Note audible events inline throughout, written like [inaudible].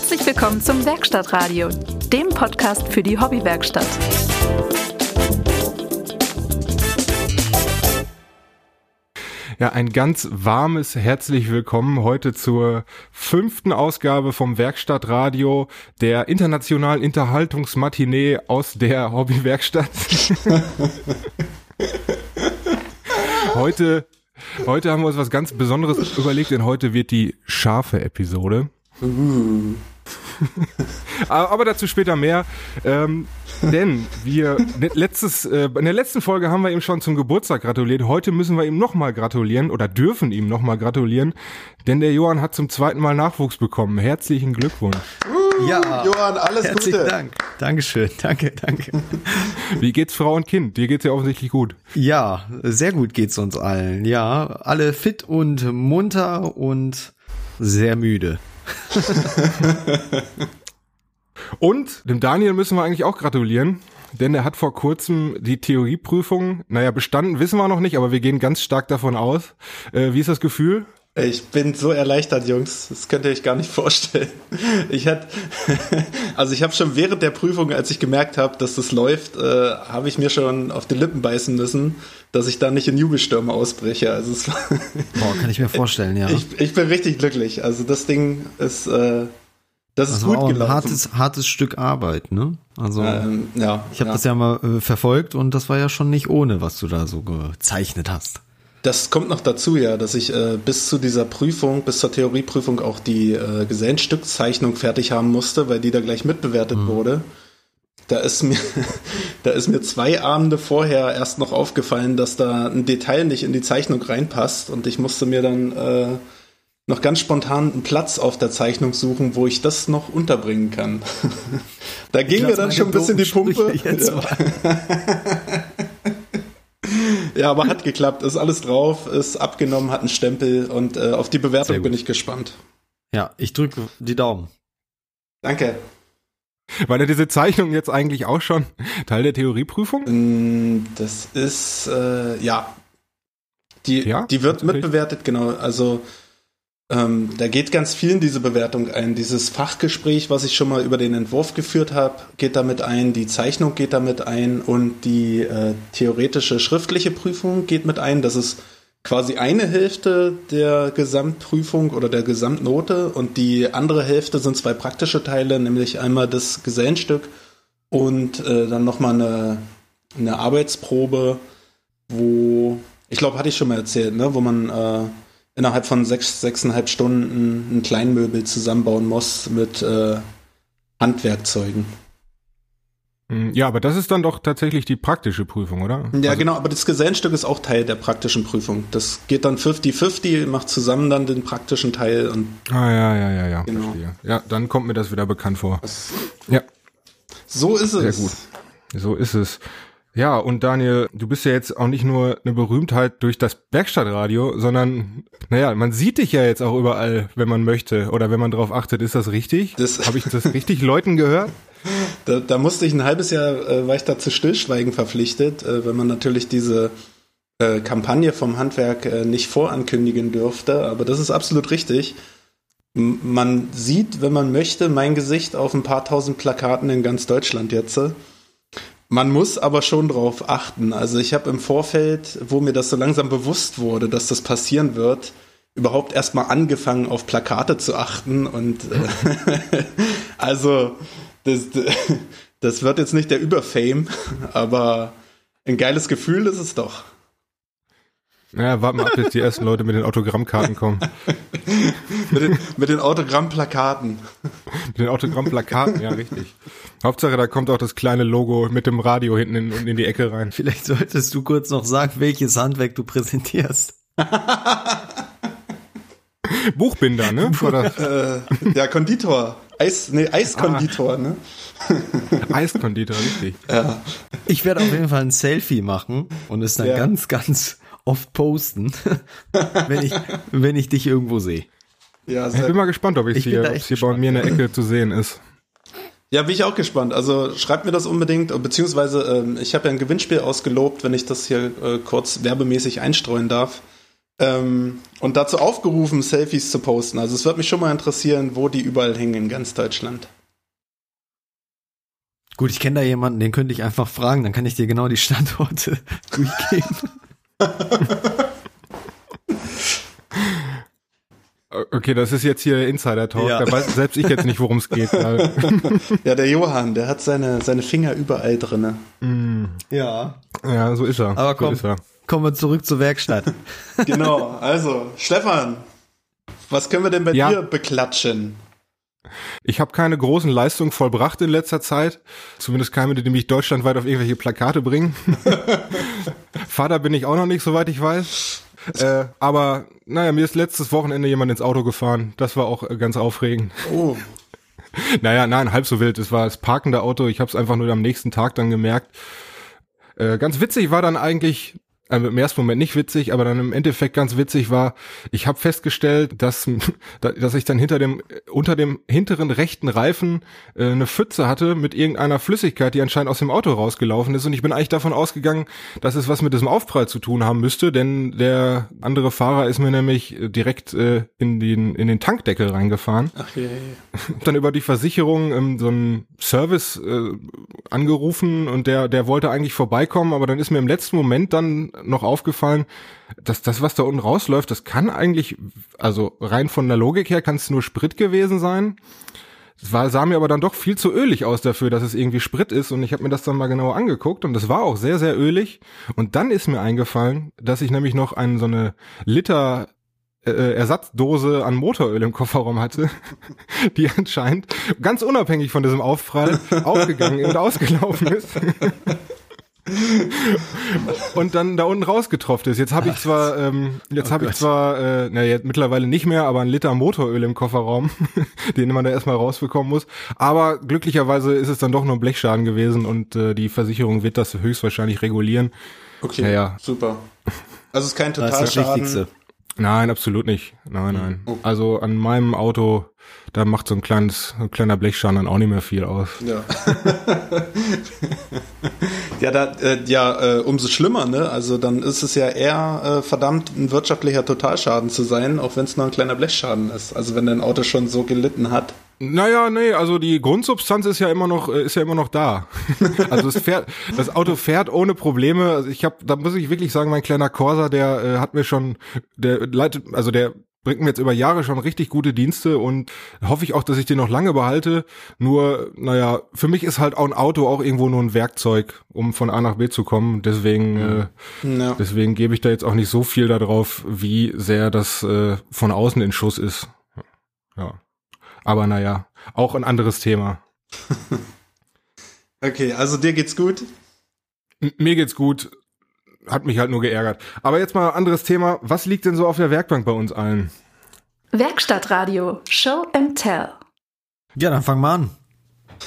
Herzlich willkommen zum Werkstattradio, dem Podcast für die Hobbywerkstatt. Ja, ein ganz warmes herzlich willkommen heute zur fünften Ausgabe vom Werkstattradio, der internationalen Unterhaltungsmatinee aus der Hobbywerkstatt. [laughs] heute, heute haben wir uns was ganz Besonderes überlegt, denn heute wird die scharfe Episode. Uh. Aber dazu später mehr. Ähm, denn wir ne, letztes, äh, in der letzten Folge haben wir ihm schon zum Geburtstag gratuliert. Heute müssen wir ihm nochmal gratulieren oder dürfen ihm nochmal gratulieren, denn der Johann hat zum zweiten Mal Nachwuchs bekommen. Herzlichen Glückwunsch. Uh, ja, Johann, alles Herzlichen Gute. Dank. Dankeschön. Danke, danke. Wie geht's Frau und Kind? Dir geht's ja offensichtlich gut. Ja, sehr gut geht's uns allen. Ja, alle fit und munter und sehr müde. [laughs] Und dem Daniel müssen wir eigentlich auch gratulieren, denn er hat vor kurzem die Theorieprüfung, naja, bestanden wissen wir noch nicht, aber wir gehen ganz stark davon aus. Äh, wie ist das Gefühl? Ich bin so erleichtert, Jungs. Das könnt ihr euch gar nicht vorstellen. Ich hatte, [laughs] also ich habe schon während der Prüfung, als ich gemerkt habe, dass das läuft, äh, habe ich mir schon auf die Lippen beißen müssen, dass ich da nicht in Jubelstürme ausbreche. Also es [laughs] Boah, kann ich mir vorstellen, ja. Ich, ich bin richtig glücklich. Also das Ding ist, äh, das ist also gut auch ein gelaufen. hartes, hartes Stück Arbeit, ne? Also ähm, ja, ich habe ja. das ja mal äh, verfolgt und das war ja schon nicht ohne, was du da so gezeichnet hast. Das kommt noch dazu, ja, dass ich äh, bis zu dieser Prüfung, bis zur Theorieprüfung auch die äh, Gesellenstückzeichnung fertig haben musste, weil die da gleich mitbewertet mhm. wurde. Da ist mir, [laughs] da ist mir zwei Abende vorher erst noch aufgefallen, dass da ein Detail nicht in die Zeichnung reinpasst und ich musste mir dann äh, noch ganz spontan einen Platz auf der Zeichnung suchen, wo ich das noch unterbringen kann. [laughs] da ging mir dann schon ein bisschen die Pumpe. [laughs] Ja. aber hat geklappt, ist alles drauf, ist abgenommen, hat einen Stempel und äh, auf die Bewertung bin ich gespannt. Ja, ich drücke die Daumen. Danke. War denn diese Zeichnung jetzt eigentlich auch schon Teil der Theorieprüfung? Das ist, äh, ja. Die, ja, die wird mitbewertet, genau. Also ähm, da geht ganz viel in diese Bewertung ein. Dieses Fachgespräch, was ich schon mal über den Entwurf geführt habe, geht damit ein. Die Zeichnung geht damit ein und die äh, theoretische schriftliche Prüfung geht mit ein. Das ist quasi eine Hälfte der Gesamtprüfung oder der Gesamtnote und die andere Hälfte sind zwei praktische Teile, nämlich einmal das Gesellenstück und äh, dann nochmal eine, eine Arbeitsprobe, wo, ich glaube, hatte ich schon mal erzählt, ne, wo man äh, innerhalb von sechs, sechseinhalb Stunden ein Kleinmöbel zusammenbauen muss mit äh, Handwerkzeugen. Ja, aber das ist dann doch tatsächlich die praktische Prüfung, oder? Ja, also, genau, aber das Gesellenstück ist auch Teil der praktischen Prüfung. Das geht dann 50-50, macht zusammen dann den praktischen Teil und. Ah, ja, ja, ja, ja. Genau. Verstehe. Ja, dann kommt mir das wieder bekannt vor. Das, ja. So ist es. Sehr gut. So ist es. Ja, und Daniel, du bist ja jetzt auch nicht nur eine Berühmtheit durch das Werkstattradio, sondern, naja, man sieht dich ja jetzt auch überall, wenn man möchte oder wenn man drauf achtet. Ist das richtig? Das Habe ich das richtig [laughs] Leuten gehört? Da, da musste ich ein halbes Jahr, äh, war ich da zu Stillschweigen verpflichtet, äh, wenn man natürlich diese äh, Kampagne vom Handwerk äh, nicht vorankündigen dürfte. Aber das ist absolut richtig. M man sieht, wenn man möchte, mein Gesicht auf ein paar tausend Plakaten in ganz Deutschland jetzt. Man muss aber schon drauf achten. Also ich habe im Vorfeld, wo mir das so langsam bewusst wurde, dass das passieren wird, überhaupt erstmal angefangen, auf Plakate zu achten. Und äh, [laughs] also das, das wird jetzt nicht der Überfame, aber ein geiles Gefühl ist es doch. Ja, warten wir ab, bis die ersten Leute mit den Autogrammkarten kommen. [laughs] mit, den, mit den Autogrammplakaten. mit den Autogrammplakaten, ja, richtig. Hauptsache, da kommt auch das kleine Logo mit dem Radio hinten in, in die Ecke rein. Vielleicht solltest du kurz noch sagen, welches Handwerk du präsentierst. Buchbinder, ne? Oder? Äh, ja, Konditor. Eis, nee, Eiskonditor, ah. ne? [laughs] Eiskonditor, richtig. Ja. Ich werde auf jeden Fall ein Selfie machen und es dann ja. ganz, ganz oft posten, [laughs] wenn ich, wenn ich dich irgendwo sehe. Ja, ich bin mal gespannt, ob ich hier, hier bei mir in der Ecke zu sehen ist. Ja, bin ich auch gespannt. Also schreibt mir das unbedingt, beziehungsweise ähm, ich habe ja ein Gewinnspiel ausgelobt, wenn ich das hier äh, kurz werbemäßig einstreuen darf. Ähm, und dazu aufgerufen, Selfies zu posten. Also es wird mich schon mal interessieren, wo die überall hängen in ganz Deutschland. Gut, ich kenne da jemanden, den könnte ich einfach fragen, dann kann ich dir genau die Standorte [laughs] durchgeben. [laughs] Okay, das ist jetzt hier Insider-Talk. Ja. Da weiß selbst ich jetzt nicht, worum es geht. [laughs] ja, der Johann, der hat seine, seine Finger überall drinne. Mm. Ja. Ja, so ist er. Aber komm, so er. kommen wir zurück zur Werkstatt. [laughs] genau, also, Stefan, was können wir denn bei ja. dir beklatschen? Ich habe keine großen Leistungen vollbracht in letzter Zeit. Zumindest keine, die mich deutschlandweit auf irgendwelche Plakate bringen. [laughs] Vater bin ich auch noch nicht, soweit ich weiß. Äh, aber naja, mir ist letztes Wochenende jemand ins Auto gefahren. Das war auch ganz aufregend. Oh. [laughs] naja, nein, halb so wild. Es war das parkende Auto. Ich habe es einfach nur am nächsten Tag dann gemerkt. Äh, ganz witzig war dann eigentlich, also im ersten Moment nicht witzig, aber dann im Endeffekt ganz witzig war, ich habe festgestellt, dass, [laughs] dass ich dann hinter dem, unter dem hinteren rechten Reifen äh, eine Pfütze hatte mit irgendeiner Flüssigkeit, die anscheinend aus dem Auto rausgelaufen ist. Und ich bin eigentlich davon ausgegangen, dass es was mit diesem Aufprall zu tun haben müsste, denn der andere Fahrer ist mir nämlich direkt äh, in, den, in den Tankdeckel reingefahren. Ach je. [laughs] Dann über die Versicherung ähm, so einen Service äh, angerufen und der, der wollte eigentlich vorbeikommen, aber dann ist mir im letzten Moment dann noch aufgefallen, dass das, was da unten rausläuft, das kann eigentlich, also rein von der Logik her, kann es nur Sprit gewesen sein. Es war, sah mir aber dann doch viel zu ölig aus dafür, dass es irgendwie Sprit ist und ich habe mir das dann mal genauer angeguckt und das war auch sehr, sehr ölig. Und dann ist mir eingefallen, dass ich nämlich noch einen, so eine Liter äh, Ersatzdose an Motoröl im Kofferraum hatte, [laughs] die anscheinend ganz unabhängig von diesem Aufprall [laughs] aufgegangen und ausgelaufen ist. [laughs] und dann da unten rausgetropft ist. Jetzt habe ich zwar, ähm, jetzt oh habe ich zwar, äh, na jetzt mittlerweile nicht mehr, aber ein Liter Motoröl im Kofferraum, [laughs] den man da erstmal rausbekommen muss. Aber glücklicherweise ist es dann doch nur ein Blechschaden gewesen und äh, die Versicherung wird das höchstwahrscheinlich regulieren. Okay, naja. super. Also es ist kein [laughs] Totalschaden. Nein, absolut nicht. Nein, nein. Okay. Also an meinem Auto, da macht so ein kleines, ein kleiner Blechschaden dann auch nicht mehr viel aus. Ja. [laughs] ja, da, äh, ja, äh, umso schlimmer, ne? Also dann ist es ja eher äh, verdammt ein wirtschaftlicher Totalschaden zu sein, auch wenn es nur ein kleiner Blechschaden ist. Also wenn dein Auto schon so gelitten hat. Naja, nee, also die Grundsubstanz ist ja immer noch, äh, ist ja immer noch da. [laughs] also es fährt, das Auto fährt ohne Probleme. Also ich habe, da muss ich wirklich sagen, mein kleiner Corsa, der äh, hat mir schon, der leitet, also der bringt mir jetzt über Jahre schon richtig gute Dienste und hoffe ich auch, dass ich den noch lange behalte. Nur, naja, für mich ist halt auch ein Auto auch irgendwo nur ein Werkzeug, um von A nach B zu kommen. Deswegen, äh, deswegen gebe ich da jetzt auch nicht so viel darauf, wie sehr das äh, von außen in Schuss ist. Ja. Aber naja, auch ein anderes Thema. [laughs] okay, also dir geht's gut? M mir geht's gut. Hat mich halt nur geärgert. Aber jetzt mal ein anderes Thema. Was liegt denn so auf der Werkbank bei uns allen? Werkstattradio. Show and Tell. Ja, dann fang mal an.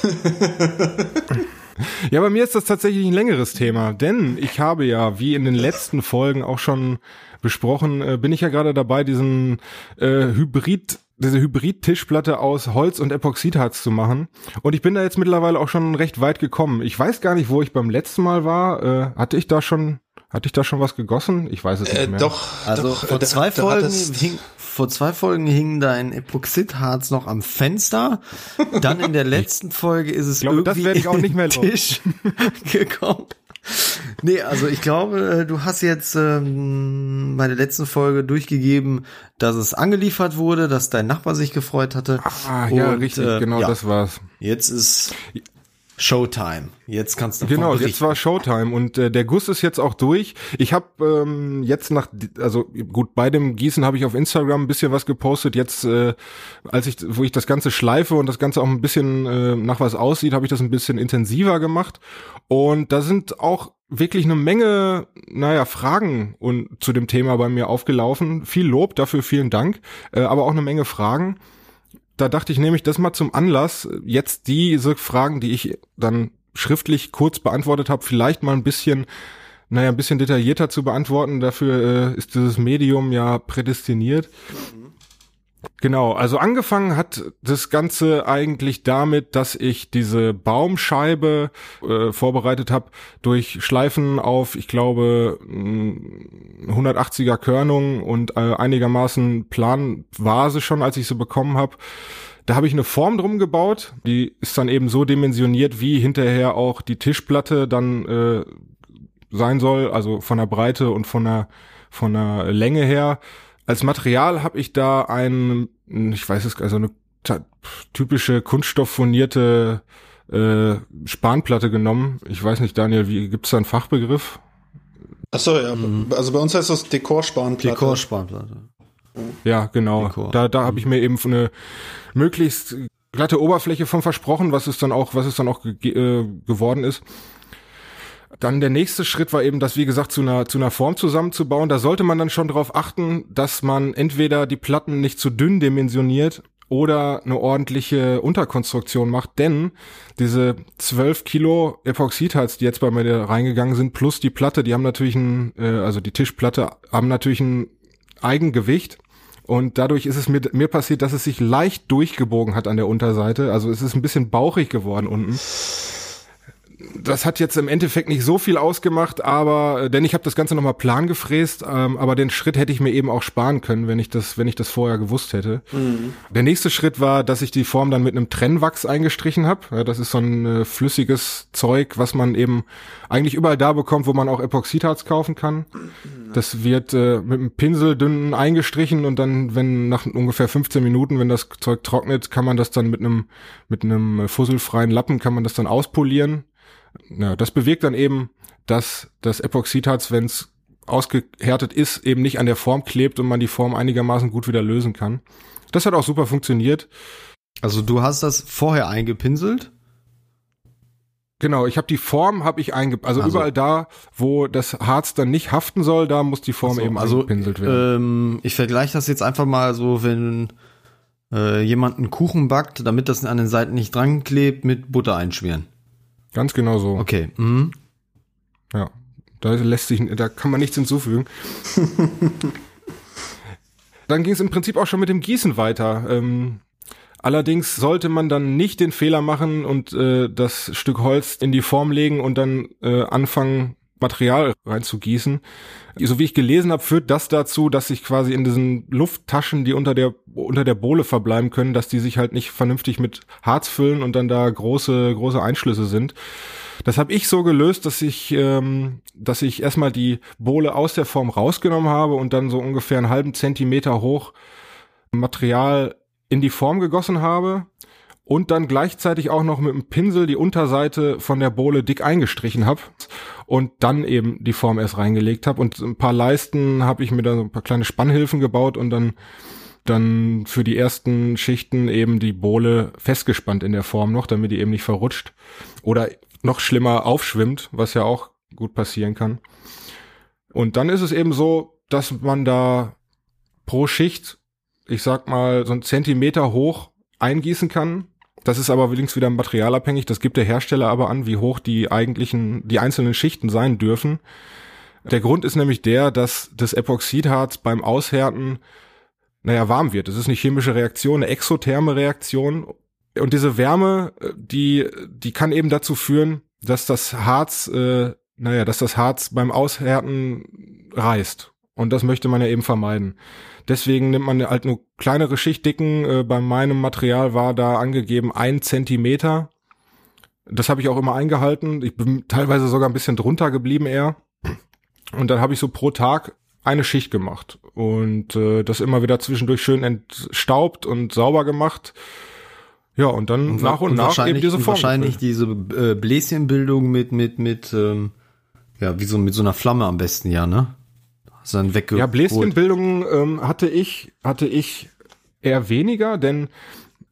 [laughs] ja, bei mir ist das tatsächlich ein längeres Thema, denn ich habe ja, wie in den letzten Folgen auch schon besprochen, äh, bin ich ja gerade dabei, diesen äh, Hybrid diese Hybrid-Tischplatte aus Holz und Epoxidharz zu machen. Und ich bin da jetzt mittlerweile auch schon recht weit gekommen. Ich weiß gar nicht, wo ich beim letzten Mal war. Äh, hatte ich da schon, hatte ich da schon was gegossen? Ich weiß es nicht äh, mehr. Doch, also doch, vor zwei Folgen hing, vor zwei Folgen hing da ein Epoxidharz noch am Fenster. Dann in der [laughs] letzten Folge ist es glaube, irgendwie das ich auch nicht mehr Tisch [laughs] gekommen. Nee, also ich glaube, äh, du hast jetzt ähm, bei der letzten Folge durchgegeben, dass es angeliefert wurde, dass dein Nachbar sich gefreut hatte. Ah, ja, Und, richtig, äh, genau, ja, das war's. Jetzt ist Showtime. Jetzt kannst du Genau, jetzt war Showtime und äh, der Guss ist jetzt auch durch. Ich habe ähm, jetzt nach also gut bei dem Gießen habe ich auf Instagram ein bisschen was gepostet. Jetzt äh, als ich wo ich das ganze schleife und das ganze auch ein bisschen äh, nach was aussieht, habe ich das ein bisschen intensiver gemacht und da sind auch wirklich eine Menge, naja, Fragen und zu dem Thema bei mir aufgelaufen. Viel Lob dafür, vielen Dank, äh, aber auch eine Menge Fragen da dachte ich, nehme ich das mal zum Anlass, jetzt diese Fragen, die ich dann schriftlich kurz beantwortet habe, vielleicht mal ein bisschen, naja, ein bisschen detaillierter zu beantworten. Dafür äh, ist dieses Medium ja prädestiniert. Genau, also angefangen hat das Ganze eigentlich damit, dass ich diese Baumscheibe äh, vorbereitet habe durch Schleifen auf, ich glaube, 180er Körnung und äh, einigermaßen Planvase schon, als ich sie bekommen habe. Da habe ich eine Form drum gebaut, die ist dann eben so dimensioniert, wie hinterher auch die Tischplatte dann äh, sein soll, also von der Breite und von der von der Länge her. Als Material habe ich da ein, ich weiß es, also eine typische kunststofffurnierte äh, Spanplatte genommen. Ich weiß nicht, Daniel, wie gibt's da einen Fachbegriff? Ach so, ja. Mhm. Also bei uns heißt das Dekorspanplatte. Dekorspanplatte. Ja, genau. Dekor. Da, da habe ich mir eben eine möglichst glatte Oberfläche von versprochen, was es dann auch, was es dann auch ge äh, geworden ist. Dann der nächste Schritt war eben, das wie gesagt zu einer zu einer Form zusammenzubauen. Da sollte man dann schon darauf achten, dass man entweder die Platten nicht zu dünn dimensioniert oder eine ordentliche Unterkonstruktion macht, denn diese 12 Kilo Epoxidharz, die jetzt bei mir reingegangen sind, plus die Platte, die haben natürlich ein, äh, also die Tischplatte, haben natürlich ein Eigengewicht und dadurch ist es mir, mir passiert, dass es sich leicht durchgebogen hat an der Unterseite. Also es ist ein bisschen bauchig geworden unten das hat jetzt im Endeffekt nicht so viel ausgemacht, aber äh, denn ich habe das Ganze nochmal plan gefräst, ähm, aber den Schritt hätte ich mir eben auch sparen können, wenn ich das, wenn ich das vorher gewusst hätte. Mhm. Der nächste Schritt war, dass ich die Form dann mit einem Trennwachs eingestrichen habe. Ja, das ist so ein äh, flüssiges Zeug, was man eben eigentlich überall da bekommt, wo man auch Epoxidharz kaufen kann. Das wird äh, mit einem Pinsel dünn eingestrichen und dann, wenn nach ungefähr 15 Minuten, wenn das Zeug trocknet, kann man das dann mit einem mit einem äh, fusselfreien Lappen kann man das dann auspolieren ja, das bewirkt dann eben, dass das Epoxidharz, wenn es ausgehärtet ist, eben nicht an der Form klebt und man die Form einigermaßen gut wieder lösen kann. Das hat auch super funktioniert. Also du hast das vorher eingepinselt? Genau, ich habe die Form habe ich einge also, also, überall da, wo das Harz dann nicht haften soll, da muss die Form also, eben also, eingepinselt werden. Ähm, ich vergleiche das jetzt einfach mal so, wenn äh, jemand einen Kuchen backt, damit das an den Seiten nicht dran klebt, mit Butter einschmieren. Ganz genau so. Okay. Mhm. Ja. Da lässt sich, da kann man nichts hinzufügen. [laughs] dann ging es im Prinzip auch schon mit dem Gießen weiter. Ähm, allerdings sollte man dann nicht den Fehler machen und äh, das Stück Holz in die Form legen und dann äh, anfangen, Material reinzugießen. So wie ich gelesen habe, führt das dazu, dass sich quasi in diesen Lufttaschen, die unter der unter der Bohle verbleiben können, dass die sich halt nicht vernünftig mit Harz füllen und dann da große große Einschlüsse sind. Das habe ich so gelöst, dass ich ähm, dass ich erstmal die Bohle aus der Form rausgenommen habe und dann so ungefähr einen halben Zentimeter hoch Material in die Form gegossen habe und dann gleichzeitig auch noch mit dem Pinsel die Unterseite von der Bohle dick eingestrichen habe und dann eben die Form erst reingelegt habe und ein paar Leisten habe ich mir da so ein paar kleine Spannhilfen gebaut und dann dann für die ersten Schichten eben die Bohle festgespannt in der Form noch, damit die eben nicht verrutscht oder noch schlimmer aufschwimmt, was ja auch gut passieren kann. Und dann ist es eben so, dass man da pro Schicht, ich sag mal, so einen Zentimeter hoch eingießen kann das ist aber allerdings wieder materialabhängig. Das gibt der Hersteller aber an, wie hoch die eigentlichen, die einzelnen Schichten sein dürfen. Der Grund ist nämlich der, dass das Epoxidharz beim Aushärten, naja, warm wird. Das ist eine chemische Reaktion, eine exotherme Reaktion. Und diese Wärme, die, die kann eben dazu führen, dass das Harz, äh, naja, dass das Harz beim Aushärten reißt. Und das möchte man ja eben vermeiden. Deswegen nimmt man halt nur kleinere Schichtdicken. Äh, bei meinem Material war da angegeben ein Zentimeter. Das habe ich auch immer eingehalten. Ich bin teilweise sogar ein bisschen drunter geblieben eher. Und dann habe ich so pro Tag eine Schicht gemacht und äh, das immer wieder zwischendurch schön entstaubt und sauber gemacht. Ja, und dann und nach und, und nach eben diese Form. Wahrscheinlich diese äh, Bläschenbildung mit mit mit ähm, ja wie so mit so einer Flamme am besten ja ne dann weggeholt. Ja, Bläschenbildung ähm, hatte ich, hatte ich eher weniger, denn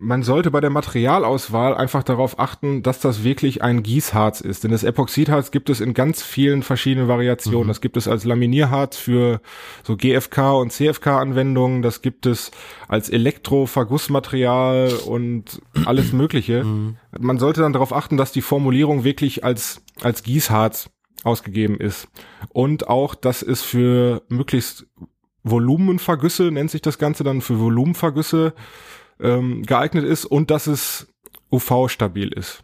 man sollte bei der Materialauswahl einfach darauf achten, dass das wirklich ein Gießharz ist. Denn das Epoxidharz gibt es in ganz vielen verschiedenen Variationen. Mhm. Das gibt es als Laminierharz für so GFK und CFK-Anwendungen. Das gibt es als Elektrovergussmaterial und alles Mögliche. Mhm. Man sollte dann darauf achten, dass die Formulierung wirklich als, als Gießharz ausgegeben ist. Und auch, dass es für möglichst Volumenvergüsse, nennt sich das Ganze dann für Volumenvergüsse ähm, geeignet ist und dass es UV-stabil ist.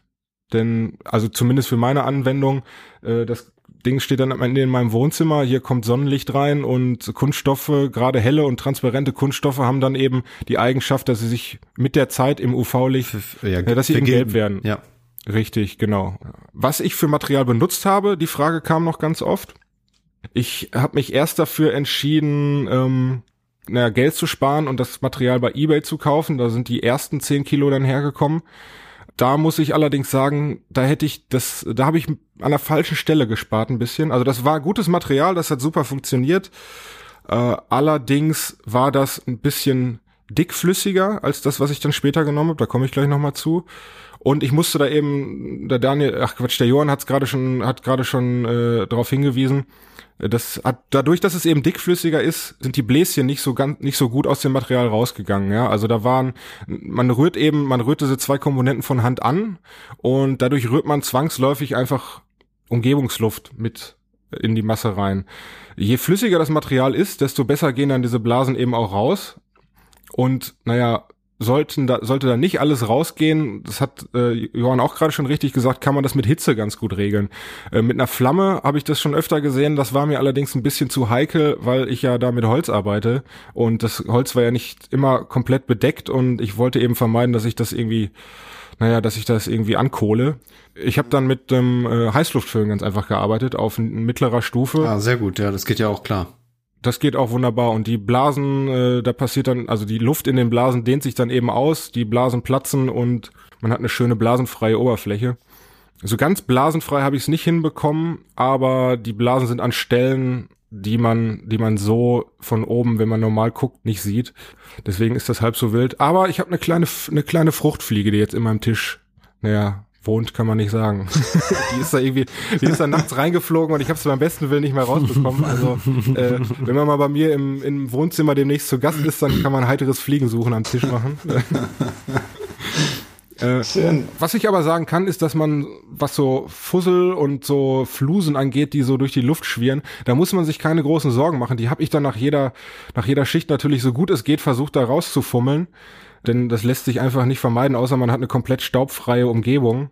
Denn, also zumindest für meine Anwendung, äh, das Ding steht dann am Ende in meinem Wohnzimmer, hier kommt Sonnenlicht rein und Kunststoffe, gerade helle und transparente Kunststoffe haben dann eben die Eigenschaft, dass sie sich mit der Zeit im UV-Licht, ja, äh, dass sie eben gelb werden. Ja. Richtig, genau. Was ich für Material benutzt habe, die Frage kam noch ganz oft. Ich habe mich erst dafür entschieden, ähm, naja, Geld zu sparen und das Material bei eBay zu kaufen. Da sind die ersten 10 Kilo dann hergekommen. Da muss ich allerdings sagen, da hätte ich das, da habe ich an der falschen Stelle gespart ein bisschen. Also das war gutes Material, das hat super funktioniert. Äh, allerdings war das ein bisschen dickflüssiger als das, was ich dann später genommen habe. Da komme ich gleich nochmal zu. Und ich musste da eben, der Daniel, ach Quatsch, der Johann hat es gerade schon, hat gerade schon äh, darauf hingewiesen. Das hat dadurch, dass es eben dickflüssiger ist, sind die Bläschen nicht so ganz, nicht so gut aus dem Material rausgegangen. Ja, also da waren, man rührt eben, man rührt diese zwei Komponenten von Hand an und dadurch rührt man zwangsläufig einfach Umgebungsluft mit in die Masse rein. Je flüssiger das Material ist, desto besser gehen dann diese Blasen eben auch raus. Und naja, sollten da, sollte da nicht alles rausgehen, das hat äh, Johann auch gerade schon richtig gesagt, kann man das mit Hitze ganz gut regeln. Äh, mit einer Flamme habe ich das schon öfter gesehen, das war mir allerdings ein bisschen zu heikel, weil ich ja da mit Holz arbeite und das Holz war ja nicht immer komplett bedeckt und ich wollte eben vermeiden, dass ich das irgendwie, naja, dass ich das irgendwie ankohle. Ich habe dann mit dem äh, Heißluftföhn ganz einfach gearbeitet auf mittlerer Stufe. Ah, sehr gut, ja, das geht ja auch klar. Das geht auch wunderbar. Und die Blasen, äh, da passiert dann, also die Luft in den Blasen dehnt sich dann eben aus, die Blasen platzen und man hat eine schöne blasenfreie Oberfläche. So ganz blasenfrei habe ich es nicht hinbekommen, aber die Blasen sind an Stellen, die man, die man so von oben, wenn man normal guckt, nicht sieht. Deswegen ist das halb so wild. Aber ich habe eine kleine, eine kleine Fruchtfliege, die jetzt in meinem Tisch, naja, wohnt, kann man nicht sagen. [laughs] die ist da irgendwie, die ist da nachts reingeflogen und ich habe es beim besten Willen nicht mehr rausbekommen. Also äh, wenn man mal bei mir im, im Wohnzimmer demnächst zu Gast ist, dann kann man heiteres Fliegensuchen am Tisch machen. [laughs] Äh, was ich aber sagen kann, ist, dass man, was so Fussel und so Flusen angeht, die so durch die Luft schwirren, da muss man sich keine großen Sorgen machen. Die habe ich dann nach jeder, nach jeder Schicht natürlich so gut es geht versucht, da rauszufummeln. Denn das lässt sich einfach nicht vermeiden, außer man hat eine komplett staubfreie Umgebung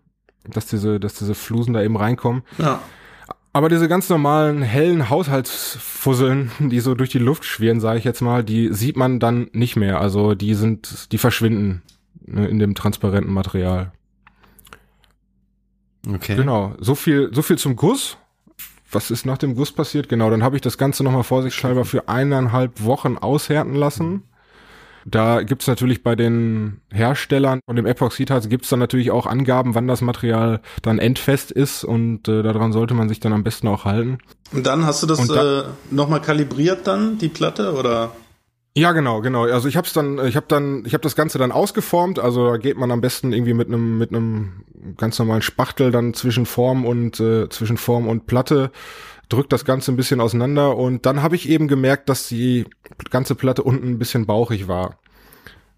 dass diese, dass diese Flusen da eben reinkommen. Ja. Aber diese ganz normalen hellen Haushaltsfusseln, die so durch die Luft schwirren, sage ich jetzt mal, die sieht man dann nicht mehr. Also die sind, die verschwinden ne, in dem transparenten Material. Okay. Genau. So viel, so viel zum Guss. Was ist nach dem Guss passiert? Genau, dann habe ich das Ganze nochmal vorsichtshalber für eineinhalb Wochen aushärten lassen. Da gibt's natürlich bei den Herstellern von dem Epoxidharz gibt's dann natürlich auch Angaben, wann das Material dann endfest ist und äh, daran sollte man sich dann am besten auch halten. Und dann hast du das da, äh, nochmal kalibriert dann, die Platte, oder? Ja, genau, genau. Also ich habe dann, ich habe dann, ich habe das Ganze dann ausgeformt. Also da geht man am besten irgendwie mit einem mit einem ganz normalen Spachtel dann zwischen Form und äh, zwischen Form und Platte drückt das Ganze ein bisschen auseinander und dann habe ich eben gemerkt, dass die ganze Platte unten ein bisschen bauchig war.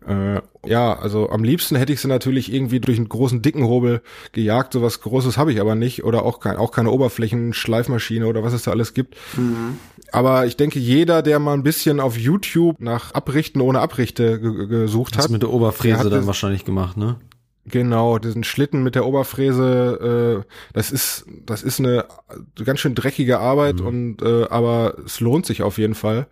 Äh, ja, also am liebsten hätte ich sie natürlich irgendwie durch einen großen dicken Hobel gejagt. So was Großes habe ich aber nicht oder auch, kein, auch keine Oberflächenschleifmaschine oder was es da alles gibt. Mhm. Aber ich denke, jeder, der mal ein bisschen auf YouTube nach Abrichten ohne Abrichte gesucht hat. Das mit der Oberfräse dann wahrscheinlich gemacht, ne? Genau, diesen Schlitten mit der Oberfräse, äh, das ist, das ist eine ganz schön dreckige Arbeit mhm. und äh, aber es lohnt sich auf jeden Fall.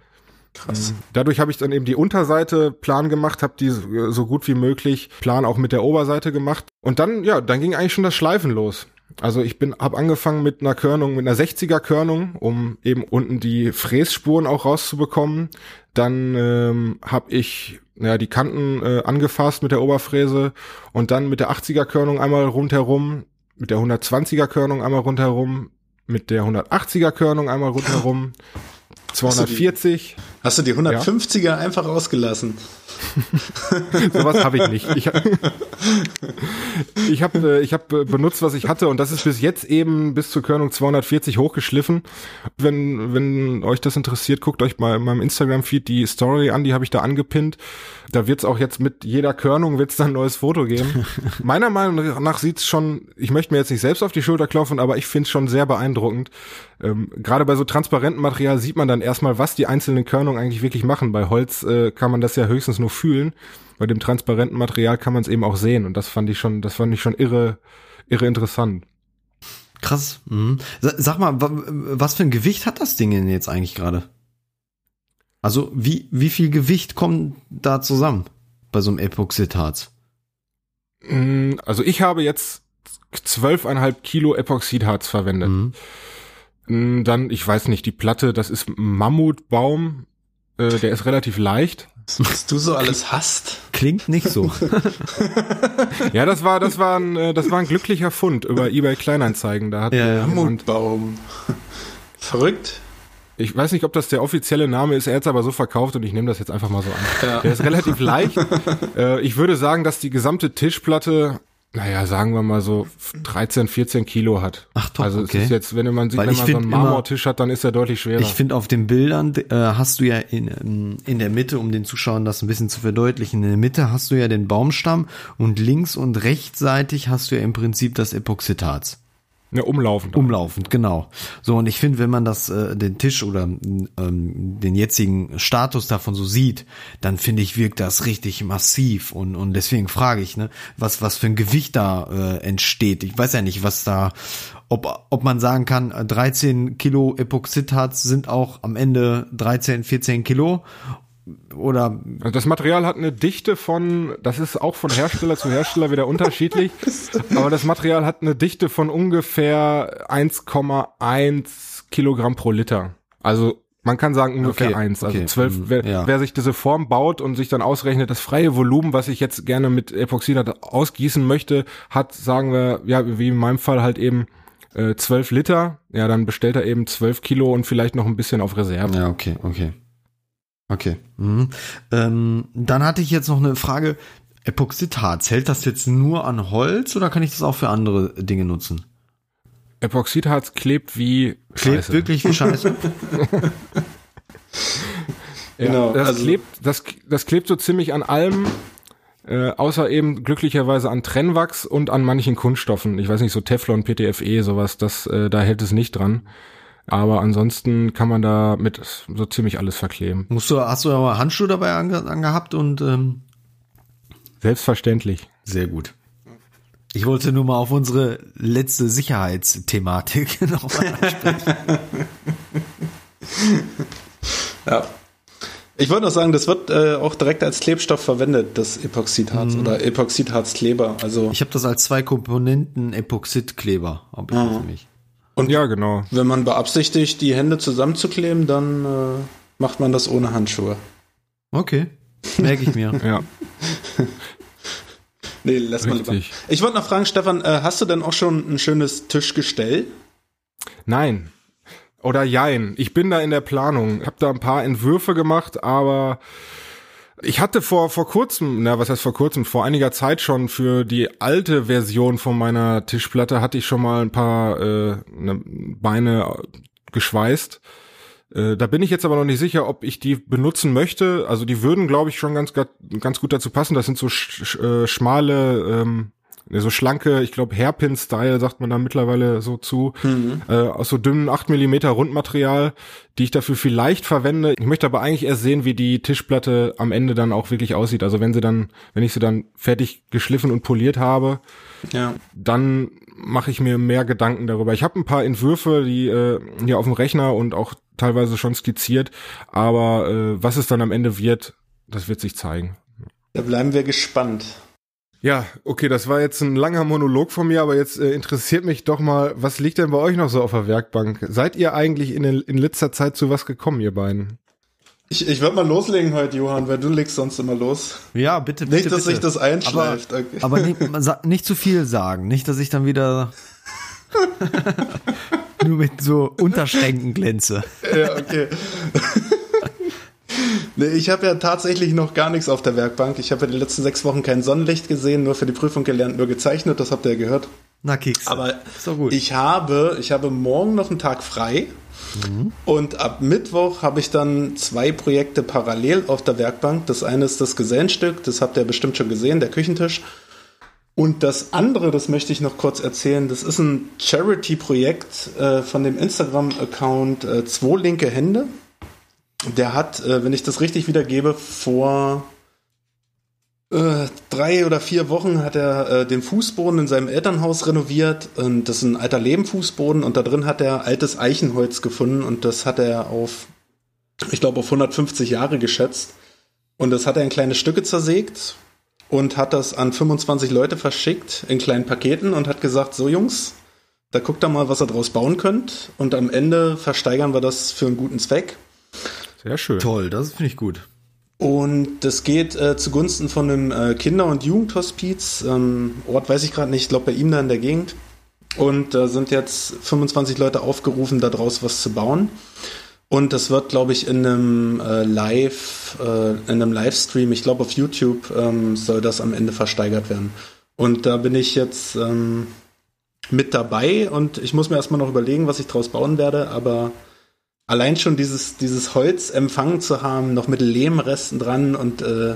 Krass. Mhm. Dadurch habe ich dann eben die Unterseite plan gemacht, habe die so gut wie möglich plan auch mit der Oberseite gemacht und dann ja, dann ging eigentlich schon das Schleifen los. Also ich bin habe angefangen mit einer Körnung, mit einer 60er Körnung, um eben unten die Frässpuren auch rauszubekommen. Dann ähm, habe ich ja, die Kanten äh, angefasst mit der Oberfräse und dann mit der 80er Körnung einmal rundherum, mit der 120er Körnung einmal rundherum, mit der 180er Körnung einmal rundherum, 240. Hast du die, hast du die 150er ja. einfach rausgelassen? [laughs] Sowas habe ich nicht. Ich, [laughs] ich habe äh, ich hab äh, benutzt, was ich hatte und das ist bis jetzt eben bis zur Körnung 240 hochgeschliffen. Wenn, wenn euch das interessiert, guckt euch mal in meinem Instagram-Feed die Story an, die habe ich da angepinnt. Da wird's auch jetzt mit jeder Körnung wird's dann ein neues Foto geben. [laughs] Meiner Meinung nach sieht's schon, ich möchte mir jetzt nicht selbst auf die Schulter klopfen, aber ich finde es schon sehr beeindruckend. Ähm, Gerade bei so transparentem Material sieht man dann erstmal, was die einzelnen Körnungen eigentlich wirklich machen. Bei Holz äh, kann man das ja höchstens nur fühlen. Bei dem transparenten Material kann man es eben auch sehen. Und das fand ich schon, das fand ich schon irre, irre interessant. Krass. Mhm. Sag mal, was für ein Gewicht hat das Ding denn jetzt eigentlich gerade? Also wie, wie viel Gewicht kommt da zusammen bei so einem Epoxidharz? Mm, also ich habe jetzt zwölfeinhalb Kilo Epoxidharz verwendet. Mhm. Mm, dann, ich weiß nicht, die Platte, das ist Mammutbaum, äh, der ist relativ leicht. Was du so alles hast. Klingt nicht so. ja, das war, das war ein, äh, das war ein glücklicher Fund über eBay Kleinanzeigen. Da hat ja, ja. Mammutbaum. Verrückt. Ich weiß nicht, ob das der offizielle Name ist, er hat es aber so verkauft und ich nehme das jetzt einfach mal so an. Ja. Der ist relativ leicht. [laughs] äh, ich würde sagen, dass die gesamte Tischplatte naja, sagen wir mal so 13, 14 Kilo hat. Ach doch, Also okay. es ist jetzt, wenn man sieht, Weil wenn man so einen Marmortisch hat, dann ist er deutlich schwerer. Ich finde auf den Bildern äh, hast du ja in, in der Mitte, um den Zuschauern das ein bisschen zu verdeutlichen, in der Mitte hast du ja den Baumstamm und links und rechtsseitig hast du ja im Prinzip das Epoxidharz. Ja, umlaufend. Umlaufend, genau. So, und ich finde, wenn man das, äh, den Tisch oder ähm, den jetzigen Status davon so sieht, dann finde ich, wirkt das richtig massiv. Und, und deswegen frage ich, ne, was, was für ein Gewicht da äh, entsteht. Ich weiß ja nicht, was da, ob, ob man sagen kann, 13 Kilo Epoxidharz sind auch am Ende 13, 14 Kilo oder also das Material hat eine Dichte von, das ist auch von Hersteller zu Hersteller wieder unterschiedlich, [laughs] aber das Material hat eine Dichte von ungefähr 1,1 Kilogramm pro Liter. Also man kann sagen ungefähr okay, eins. Also zwölf. Okay. Wer, ja. wer, sich diese Form baut und sich dann ausrechnet, das freie Volumen, was ich jetzt gerne mit Epoxidhat ausgießen möchte, hat, sagen wir, ja, wie in meinem Fall halt eben äh, 12 Liter. Ja, dann bestellt er eben 12 Kilo und vielleicht noch ein bisschen auf Reserve. Ja, okay, okay. Okay. Mhm. Ähm, dann hatte ich jetzt noch eine Frage. Epoxidharz, hält das jetzt nur an Holz oder kann ich das auch für andere Dinge nutzen? Epoxidharz klebt wie Klebt Scheiße. wirklich wie Scheiße? [laughs] [laughs] ja, genau, das also klebt, das, das klebt so ziemlich an allem, äh, außer eben glücklicherweise an Trennwachs und an manchen Kunststoffen. Ich weiß nicht, so Teflon, PTFE, sowas, das, äh, da hält es nicht dran. Aber ansonsten kann man da mit so ziemlich alles verkleben. Musst du, hast du aber Handschuhe dabei ange, angehabt und ähm Selbstverständlich. Sehr gut. Ich wollte nur mal auf unsere letzte Sicherheitsthematik [laughs] nochmal ansprechen. [laughs] ja. Ich wollte noch sagen, das wird äh, auch direkt als Klebstoff verwendet, das Epoxidharz mhm. oder Epoxidharzkleber. Also ich habe das als zwei Komponenten Epoxidkleber, habe ich mhm. mich. Und ja, genau. Wenn man beabsichtigt, die Hände zusammenzukleben, dann äh, macht man das ohne Handschuhe. Okay. Merke ich mir. [laughs] ja. nee, lass mal lieber. Ich wollte noch fragen, Stefan, äh, hast du denn auch schon ein schönes Tischgestell? Nein. Oder jein. Ich bin da in der Planung. Ich habe da ein paar Entwürfe gemacht, aber ich hatte vor, vor kurzem, na, was heißt vor kurzem, vor einiger Zeit schon für die alte Version von meiner Tischplatte hatte ich schon mal ein paar äh, ne, Beine geschweißt. Äh, da bin ich jetzt aber noch nicht sicher, ob ich die benutzen möchte. Also die würden, glaube ich, schon ganz, ganz gut dazu passen. Das sind so sch, sch, äh, schmale ähm, so schlanke, ich glaube Hairpin-Style sagt man da mittlerweile so zu, mhm. äh, aus so dünnem 8 mm Rundmaterial, die ich dafür vielleicht verwende. Ich möchte aber eigentlich erst sehen, wie die Tischplatte am Ende dann auch wirklich aussieht. Also wenn sie dann, wenn ich sie dann fertig geschliffen und poliert habe, ja. dann mache ich mir mehr Gedanken darüber. Ich habe ein paar Entwürfe, die äh, hier auf dem Rechner und auch teilweise schon skizziert, aber äh, was es dann am Ende wird, das wird sich zeigen. Da bleiben wir gespannt. Ja, okay, das war jetzt ein langer Monolog von mir, aber jetzt äh, interessiert mich doch mal, was liegt denn bei euch noch so auf der Werkbank? Seid ihr eigentlich in, in letzter Zeit zu was gekommen, ihr beiden? Ich, ich würde mal loslegen heute, Johann, weil du legst sonst immer los. Ja, bitte, bitte. Nicht, dass bitte. sich das einschleift. Aber, okay. aber nicht, [laughs] nicht zu viel sagen. Nicht, dass ich dann wieder [laughs] [laughs] nur mit so Unterschränken glänze. Ja, okay. Nee, ich habe ja tatsächlich noch gar nichts auf der Werkbank. Ich habe ja die letzten sechs Wochen kein Sonnenlicht gesehen, nur für die Prüfung gelernt, nur gezeichnet, das habt ihr ja gehört. Na, Keks. Aber so ich habe, ich habe morgen noch einen Tag frei. Mhm. Und ab Mittwoch habe ich dann zwei Projekte parallel auf der Werkbank. Das eine ist das Gesellenstück, das habt ihr bestimmt schon gesehen, der Küchentisch. Und das andere, das möchte ich noch kurz erzählen, das ist ein Charity-Projekt äh, von dem Instagram-Account äh, Zwei linke Hände. Der hat, äh, wenn ich das richtig wiedergebe, vor äh, drei oder vier Wochen hat er äh, den Fußboden in seinem Elternhaus renoviert. Und das ist ein alter Lehmfußboden und da drin hat er altes Eichenholz gefunden und das hat er auf, ich glaube, auf 150 Jahre geschätzt. Und das hat er in kleine Stücke zersägt und hat das an 25 Leute verschickt in kleinen Paketen und hat gesagt, so Jungs, da guckt da mal, was ihr draus bauen könnt. Und am Ende versteigern wir das für einen guten Zweck. Sehr schön. Toll, das finde ich gut. Und das geht äh, zugunsten von einem äh, Kinder- und Jugendhospiz. Ähm, Ort weiß ich gerade nicht, ich glaube bei ihm da in der Gegend. Und da sind jetzt 25 Leute aufgerufen, da draus was zu bauen. Und das wird, glaube ich, in einem äh, Live, äh, in einem Livestream, ich glaube auf YouTube, ähm, soll das am Ende versteigert werden. Und da bin ich jetzt ähm, mit dabei und ich muss mir erstmal noch überlegen, was ich draus bauen werde, aber allein schon dieses, dieses Holz empfangen zu haben, noch mit Lehmresten dran und äh,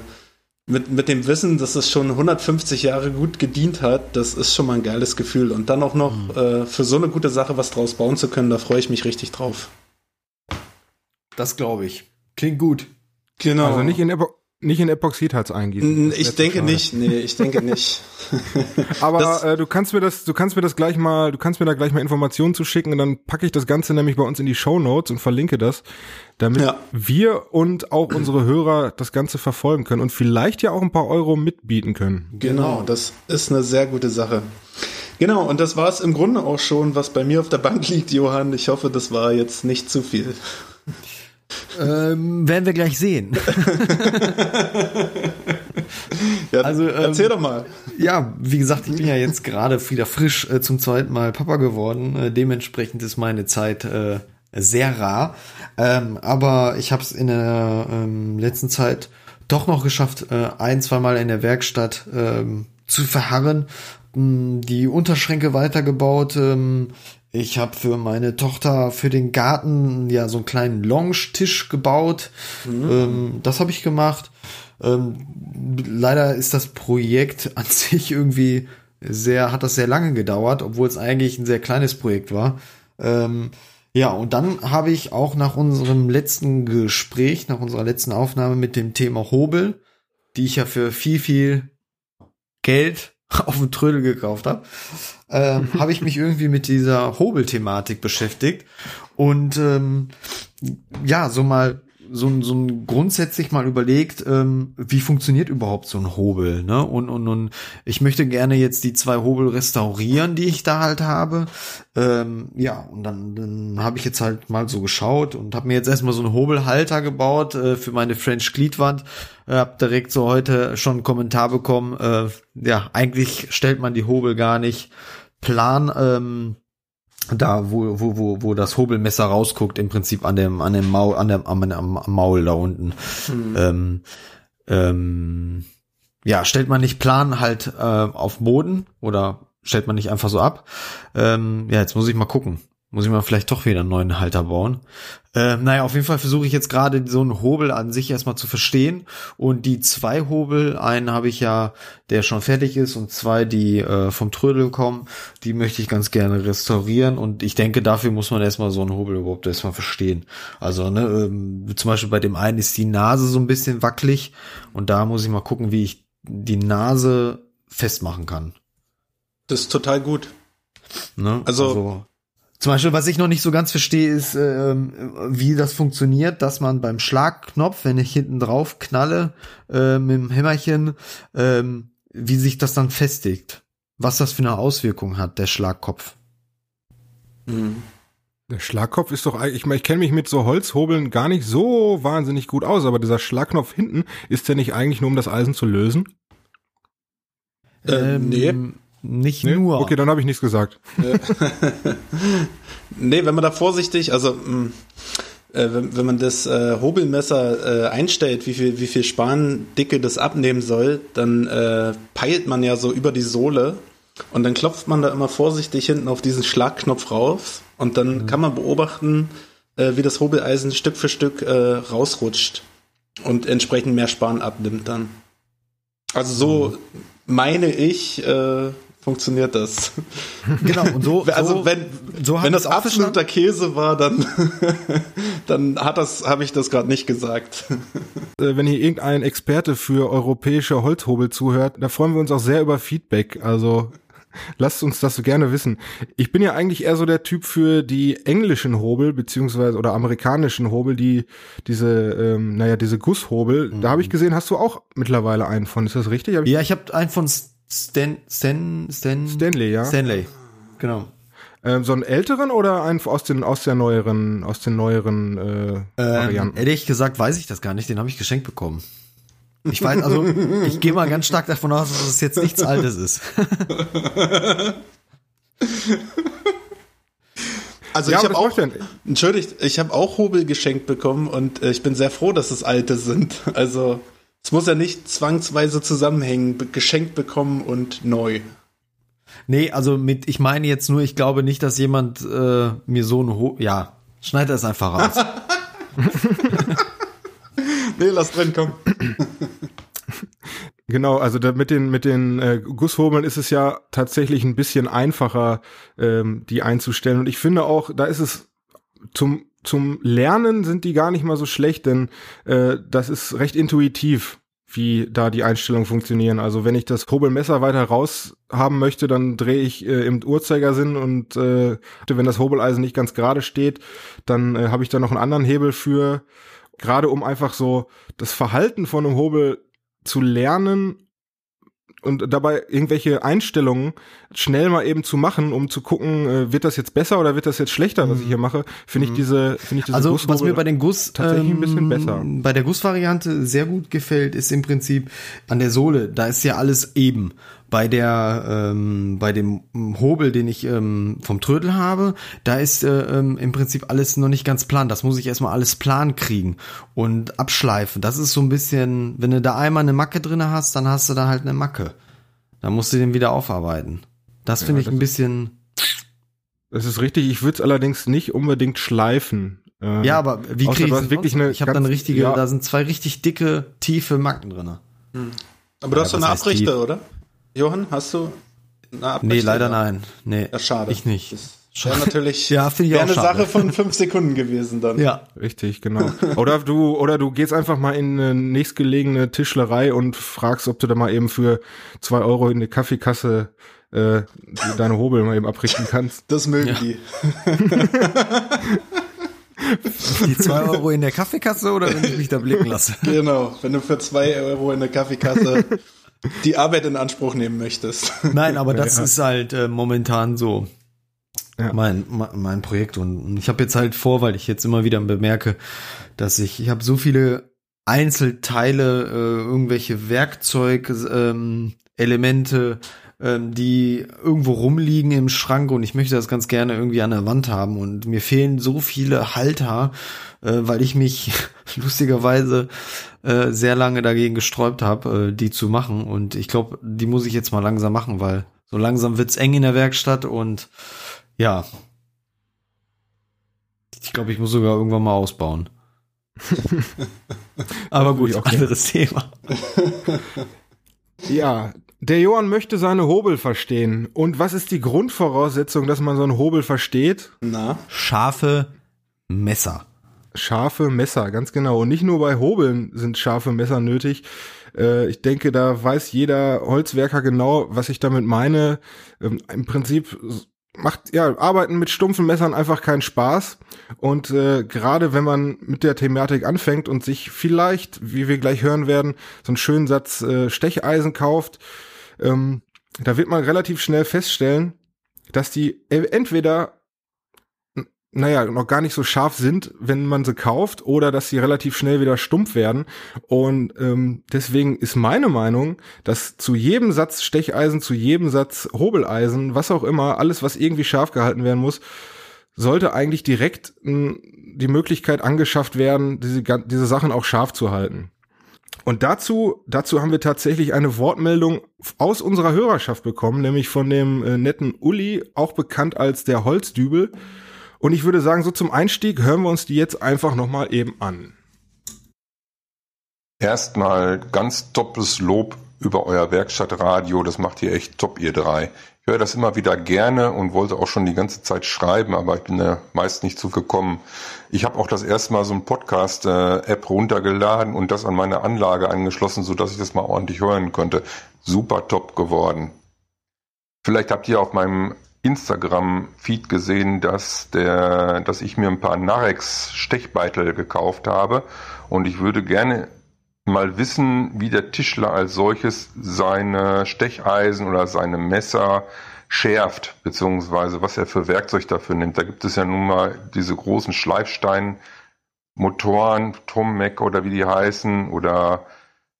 mit, mit dem Wissen, dass es schon 150 Jahre gut gedient hat, das ist schon mal ein geiles Gefühl. Und dann auch noch mhm. äh, für so eine gute Sache was draus bauen zu können, da freue ich mich richtig drauf. Das glaube ich. Klingt gut. Genau. Also nicht in, Epo nicht in Epoxidharz eingießen. Ich denke nicht, nee, ich denke nicht. [laughs] Aber äh, du kannst mir das, du kannst mir das gleich mal, du kannst mir da gleich mal Informationen zu schicken und dann packe ich das Ganze nämlich bei uns in die Show Notes und verlinke das, damit ja. wir und auch unsere Hörer das Ganze verfolgen können und vielleicht ja auch ein paar Euro mitbieten können. Genau, das ist eine sehr gute Sache. Genau, und das war es im Grunde auch schon, was bei mir auf der Bank [laughs] liegt, Johann. Ich hoffe, das war jetzt nicht zu viel. Ähm, werden wir gleich sehen. [laughs] ja, also ähm, erzähl doch mal. Ja, wie gesagt, ich bin ja jetzt gerade wieder frisch äh, zum zweiten Mal Papa geworden. Äh, dementsprechend ist meine Zeit äh, sehr rar. Ähm, aber ich habe es in der ähm, letzten Zeit doch noch geschafft, äh, ein, zweimal in der Werkstatt ähm, zu verharren, die Unterschränke weitergebaut, ähm, ich habe für meine Tochter für den Garten ja so einen kleinen Lounge-Tisch gebaut. Mhm. Ähm, das habe ich gemacht. Ähm, leider ist das Projekt an [laughs] sich irgendwie sehr, hat das sehr lange gedauert, obwohl es eigentlich ein sehr kleines Projekt war. Ähm, ja, und dann habe ich auch nach unserem letzten Gespräch, nach unserer letzten Aufnahme mit dem Thema Hobel, die ich ja für viel, viel Geld [laughs] auf dem Trödel gekauft habe, ähm, [laughs] habe ich mich irgendwie mit dieser Hobel-Thematik beschäftigt. Und ähm, ja, so mal so, so ein grundsätzlich mal überlegt, ähm, wie funktioniert überhaupt so ein Hobel, ne? Und, und, und ich möchte gerne jetzt die zwei Hobel restaurieren, die ich da halt habe. Ähm, ja, und dann, dann habe ich jetzt halt mal so geschaut und habe mir jetzt erstmal so einen Hobelhalter gebaut äh, für meine French Gliedwand. Äh, hab direkt so heute schon einen Kommentar bekommen. Äh, ja, eigentlich stellt man die Hobel gar nicht plan. Ähm, da wo wo wo wo das Hobelmesser rausguckt im Prinzip an dem an dem Maul an dem am, am, Maul da unten. Mhm. ähm, ähm, ja stellt man nicht Plan halt äh, auf Boden oder stellt man nicht einfach so ab? Ähm, ja jetzt muss ich mal gucken muss ich mal vielleicht doch wieder einen neuen Halter bauen. Äh, naja, auf jeden Fall versuche ich jetzt gerade so einen Hobel an sich erstmal zu verstehen. Und die zwei Hobel, einen habe ich ja, der schon fertig ist, und zwei, die äh, vom Trödel kommen, die möchte ich ganz gerne restaurieren. Und ich denke, dafür muss man erstmal so einen Hobel überhaupt erstmal verstehen. Also, ne, ähm, zum Beispiel bei dem einen ist die Nase so ein bisschen wackelig. Und da muss ich mal gucken, wie ich die Nase festmachen kann. Das ist total gut. Ne? Also, also zum Beispiel, was ich noch nicht so ganz verstehe, ist, ähm, wie das funktioniert, dass man beim Schlagknopf, wenn ich hinten drauf knalle äh, mit dem Hämmerchen, ähm, wie sich das dann festigt. Was das für eine Auswirkung hat, der Schlagkopf. Mhm. Der Schlagkopf ist doch eigentlich, ich meine, ich kenne mich mit so Holzhobeln gar nicht so wahnsinnig gut aus, aber dieser Schlagknopf hinten, ist der nicht eigentlich nur um das Eisen zu lösen? Ähm, nee. Nicht nee? nur. Okay, dann habe ich nichts gesagt. [laughs] nee, wenn man da vorsichtig, also mh, mm, äh, wenn, wenn, man das äh, Hobelmesser äh, einstellt, wie viel, wie viel Spandicke das abnehmen soll, dann äh, peilt man ja so über die Sohle und dann klopft man da immer vorsichtig hinten auf diesen Schlagknopf rauf und dann mhm. kann man beobachten, äh, wie das Hobeleisen Stück für Stück äh, rausrutscht und entsprechend mehr Span abnimmt dann. Also so mhm. meine ich, funktioniert das. [laughs] Genau, und so, Also so, wenn, so wenn das absoluter Käse war, dann, [laughs] dann hat das, habe ich das gerade nicht gesagt. Äh, wenn hier irgendein Experte für europäische Holzhobel zuhört, da freuen wir uns auch sehr über Feedback. Also lasst uns das gerne wissen. Ich bin ja eigentlich eher so der Typ für die englischen Hobel beziehungsweise oder amerikanischen Hobel, die diese, ähm, naja, diese Gusshobel. Da habe ich gesehen, hast du auch mittlerweile einen von. Ist das richtig? Hab ich Ja, ich habe einen von Stan, Stan, Stan, Stanley, ja. Stanley, genau. Ähm, so einen älteren oder einen aus den aus der neueren aus den neueren äh, Ähm, Varianten? ehrlich gesagt weiß ich das gar nicht, den habe ich geschenkt bekommen. Ich weiß, also [laughs] ich gehe mal ganz stark davon aus, dass es jetzt nichts Altes ist. [laughs] Also Ja, ich habe auch, entschuldigt, ich habe auch Hobel geschenkt bekommen und äh, ich bin sehr froh, dass es alte sind. [laughs] Also es muss ja nicht zwangsweise zusammenhängen, geschenkt bekommen und neu. Nee, also mit, ich meine jetzt nur, ich glaube nicht, dass jemand äh, mir so ein Ho ja, schneid das einfach raus. [laughs] Nee, lass drin kommen. Genau, also da mit den mit den äh, Gusshobeln ist es ja tatsächlich ein bisschen einfacher, ähm, die einzustellen. Und ich finde auch, da ist es zum zum Lernen sind die gar nicht mal so schlecht, denn äh, das ist recht intuitiv, wie da die Einstellungen funktionieren. Also wenn ich das Hobelmesser weiter raus haben möchte, dann drehe ich äh, im Uhrzeigersinn und äh, wenn das Hobeleisen nicht ganz gerade steht, dann äh, habe ich da noch einen anderen Hebel für, gerade um einfach so das Verhalten von einem Hobel zu lernen und dabei irgendwelche Einstellungen schnell mal eben zu machen, um zu gucken, äh, wird das jetzt besser oder wird das jetzt schlechter, was ich hier mache, finde ich diese, finde ich diese Also was mir bei den Guss tatsächlich ein bisschen ähm, besser. Bei der Gussvariante sehr gut gefällt, ist im Prinzip an der Sohle. Da ist ja alles eben. Bei der ähm, bei dem Hobel, den ich ähm, vom Trödel habe, da ist äh, ähm, im Prinzip alles noch nicht ganz plan. Das muss ich erstmal alles plan kriegen und abschleifen. Das ist so ein bisschen, wenn du da einmal eine Macke drinne hast, dann hast du da halt eine Macke. Dann musst du den wieder aufarbeiten. Das finde ich das ein bisschen. Das ist richtig, ich würde es allerdings nicht unbedingt schleifen. Äh, Ja, aber wie kriege ich du hast das wirklich eine Ich habe dann richtige, ja. da sind zwei richtig dicke, tiefe Macken drinne. Aber du hast Ja, doch was eine heißt Abrichte, tief? oder? Johann, hast du eine Abrichte? Nee, leider nein. Nee. Ja, schade. Ich nicht. Das wäre natürlich [laughs] Ja, finde ich wär auch eine schade. Sache von fünf Sekunden gewesen dann. Ja. Richtig, genau. Oder du, oder du gehst einfach mal in eine nächstgelegene Tischlerei und fragst, ob du da mal eben für zwei Euro in eine Kaffeekasse äh, deine Hobel mal eben abrichten kannst. Das mögen die. [laughs] Die zwei Euro in der Kaffeekasse oder wenn ich mich da blicken lasse? Genau, wenn du für zwei Euro in der Kaffeekasse die Arbeit in Anspruch nehmen möchtest. Nein, aber das Ja. ist halt äh, momentan so Ja. mein, mein Projekt und ich habe jetzt halt vor, weil ich jetzt immer wieder bemerke, dass ich ich habe so viele Einzelteile, äh, irgendwelche Werkzeug ähm, Elemente, ähm, die irgendwo rumliegen im Schrank und ich möchte das ganz gerne irgendwie an der Wand haben und mir fehlen so viele Halter, äh, weil ich mich [laughs] lustigerweise äh, sehr lange dagegen gesträubt habe, äh, die zu machen und ich glaube, die muss ich jetzt mal langsam machen, weil so langsam wird's eng in der Werkstatt und ja. Ich glaube, ich muss sogar irgendwann mal ausbauen. [laughs] Aber gut, anderes Thema. Ja, der Johann möchte seine Hobel verstehen. Und was ist die Grundvoraussetzung, dass man so einen Hobel versteht? Na, Scharfe Messer. Scharfe Messer, ganz genau. Und nicht nur bei Hobeln sind scharfe Messer nötig. Äh, ich denke, da weiß jeder Holzwerker genau, was ich damit meine. Ähm, Im Prinzip macht ja Arbeiten mit stumpfen Messern einfach keinen Spaß. Und äh, gerade wenn man mit der Thematik anfängt und sich vielleicht, wie wir gleich hören werden, so einen schönen Satz äh, Stecheisen kauft, ähm, da wird man relativ schnell feststellen, dass die entweder naja, noch gar nicht so scharf sind, wenn man sie kauft, oder dass sie relativ schnell wieder stumpf werden. Und ähm, deswegen ist meine Meinung, dass zu jedem Satz Stecheisen, zu jedem Satz Hobeleisen, was auch immer, alles, was irgendwie scharf gehalten werden muss, sollte eigentlich direkt die Möglichkeit angeschafft werden, diese, diese Sachen auch scharf zu halten. Und dazu, dazu haben wir tatsächlich eine Wortmeldung aus unserer Hörerschaft bekommen, nämlich von dem äh, netten Uli, auch bekannt als der Holzdübel. Und ich würde sagen, so zum Einstieg hören wir uns die jetzt einfach nochmal eben an. Erstmal ganz doppeltes Lob über euer Werkstattradio. Das macht ihr echt top, ihr drei. Höre das immer wieder gerne und wollte auch schon die ganze Zeit schreiben, aber ich bin da meist nicht zugekommen. Ich habe auch das erste Mal so ein Podcast-App runtergeladen und das an meine Anlage angeschlossen, sodass ich das mal ordentlich hören konnte. Super top geworden. Vielleicht habt ihr auf meinem Instagram-Feed gesehen, dass, der, dass ich mir ein paar Narex-Stechbeitel gekauft habe und ich würde gerne mal wissen, wie der Tischler als solches seine Stecheisen oder seine Messer schärft, beziehungsweise was er für Werkzeug dafür nimmt. Da gibt es ja nun mal diese großen Schleifsteinmotoren, Tom Mac oder wie die heißen, oder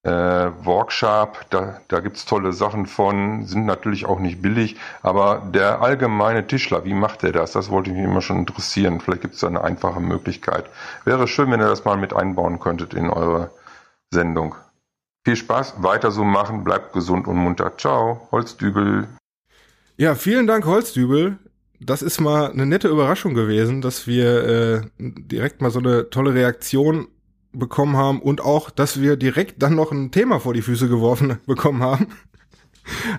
äh, Workshop, da, da gibt's tolle Sachen von, sind natürlich auch nicht billig, aber der allgemeine Tischler, wie macht er das? Das wollte mich immer schon interessieren. Vielleicht gibt's da eine einfache Möglichkeit. Wäre schön, wenn ihr das mal mit einbauen könntet in eure Sendung. Viel Spaß, weiter so machen, bleibt gesund und munter. Ciao, Holzdübel. Ja, vielen Dank, Holzdübel. Das ist mal eine nette Überraschung gewesen, dass wir äh, direkt mal so eine tolle Reaktion bekommen haben und auch, dass wir direkt dann noch ein Thema vor die Füße geworfen [laughs] bekommen haben.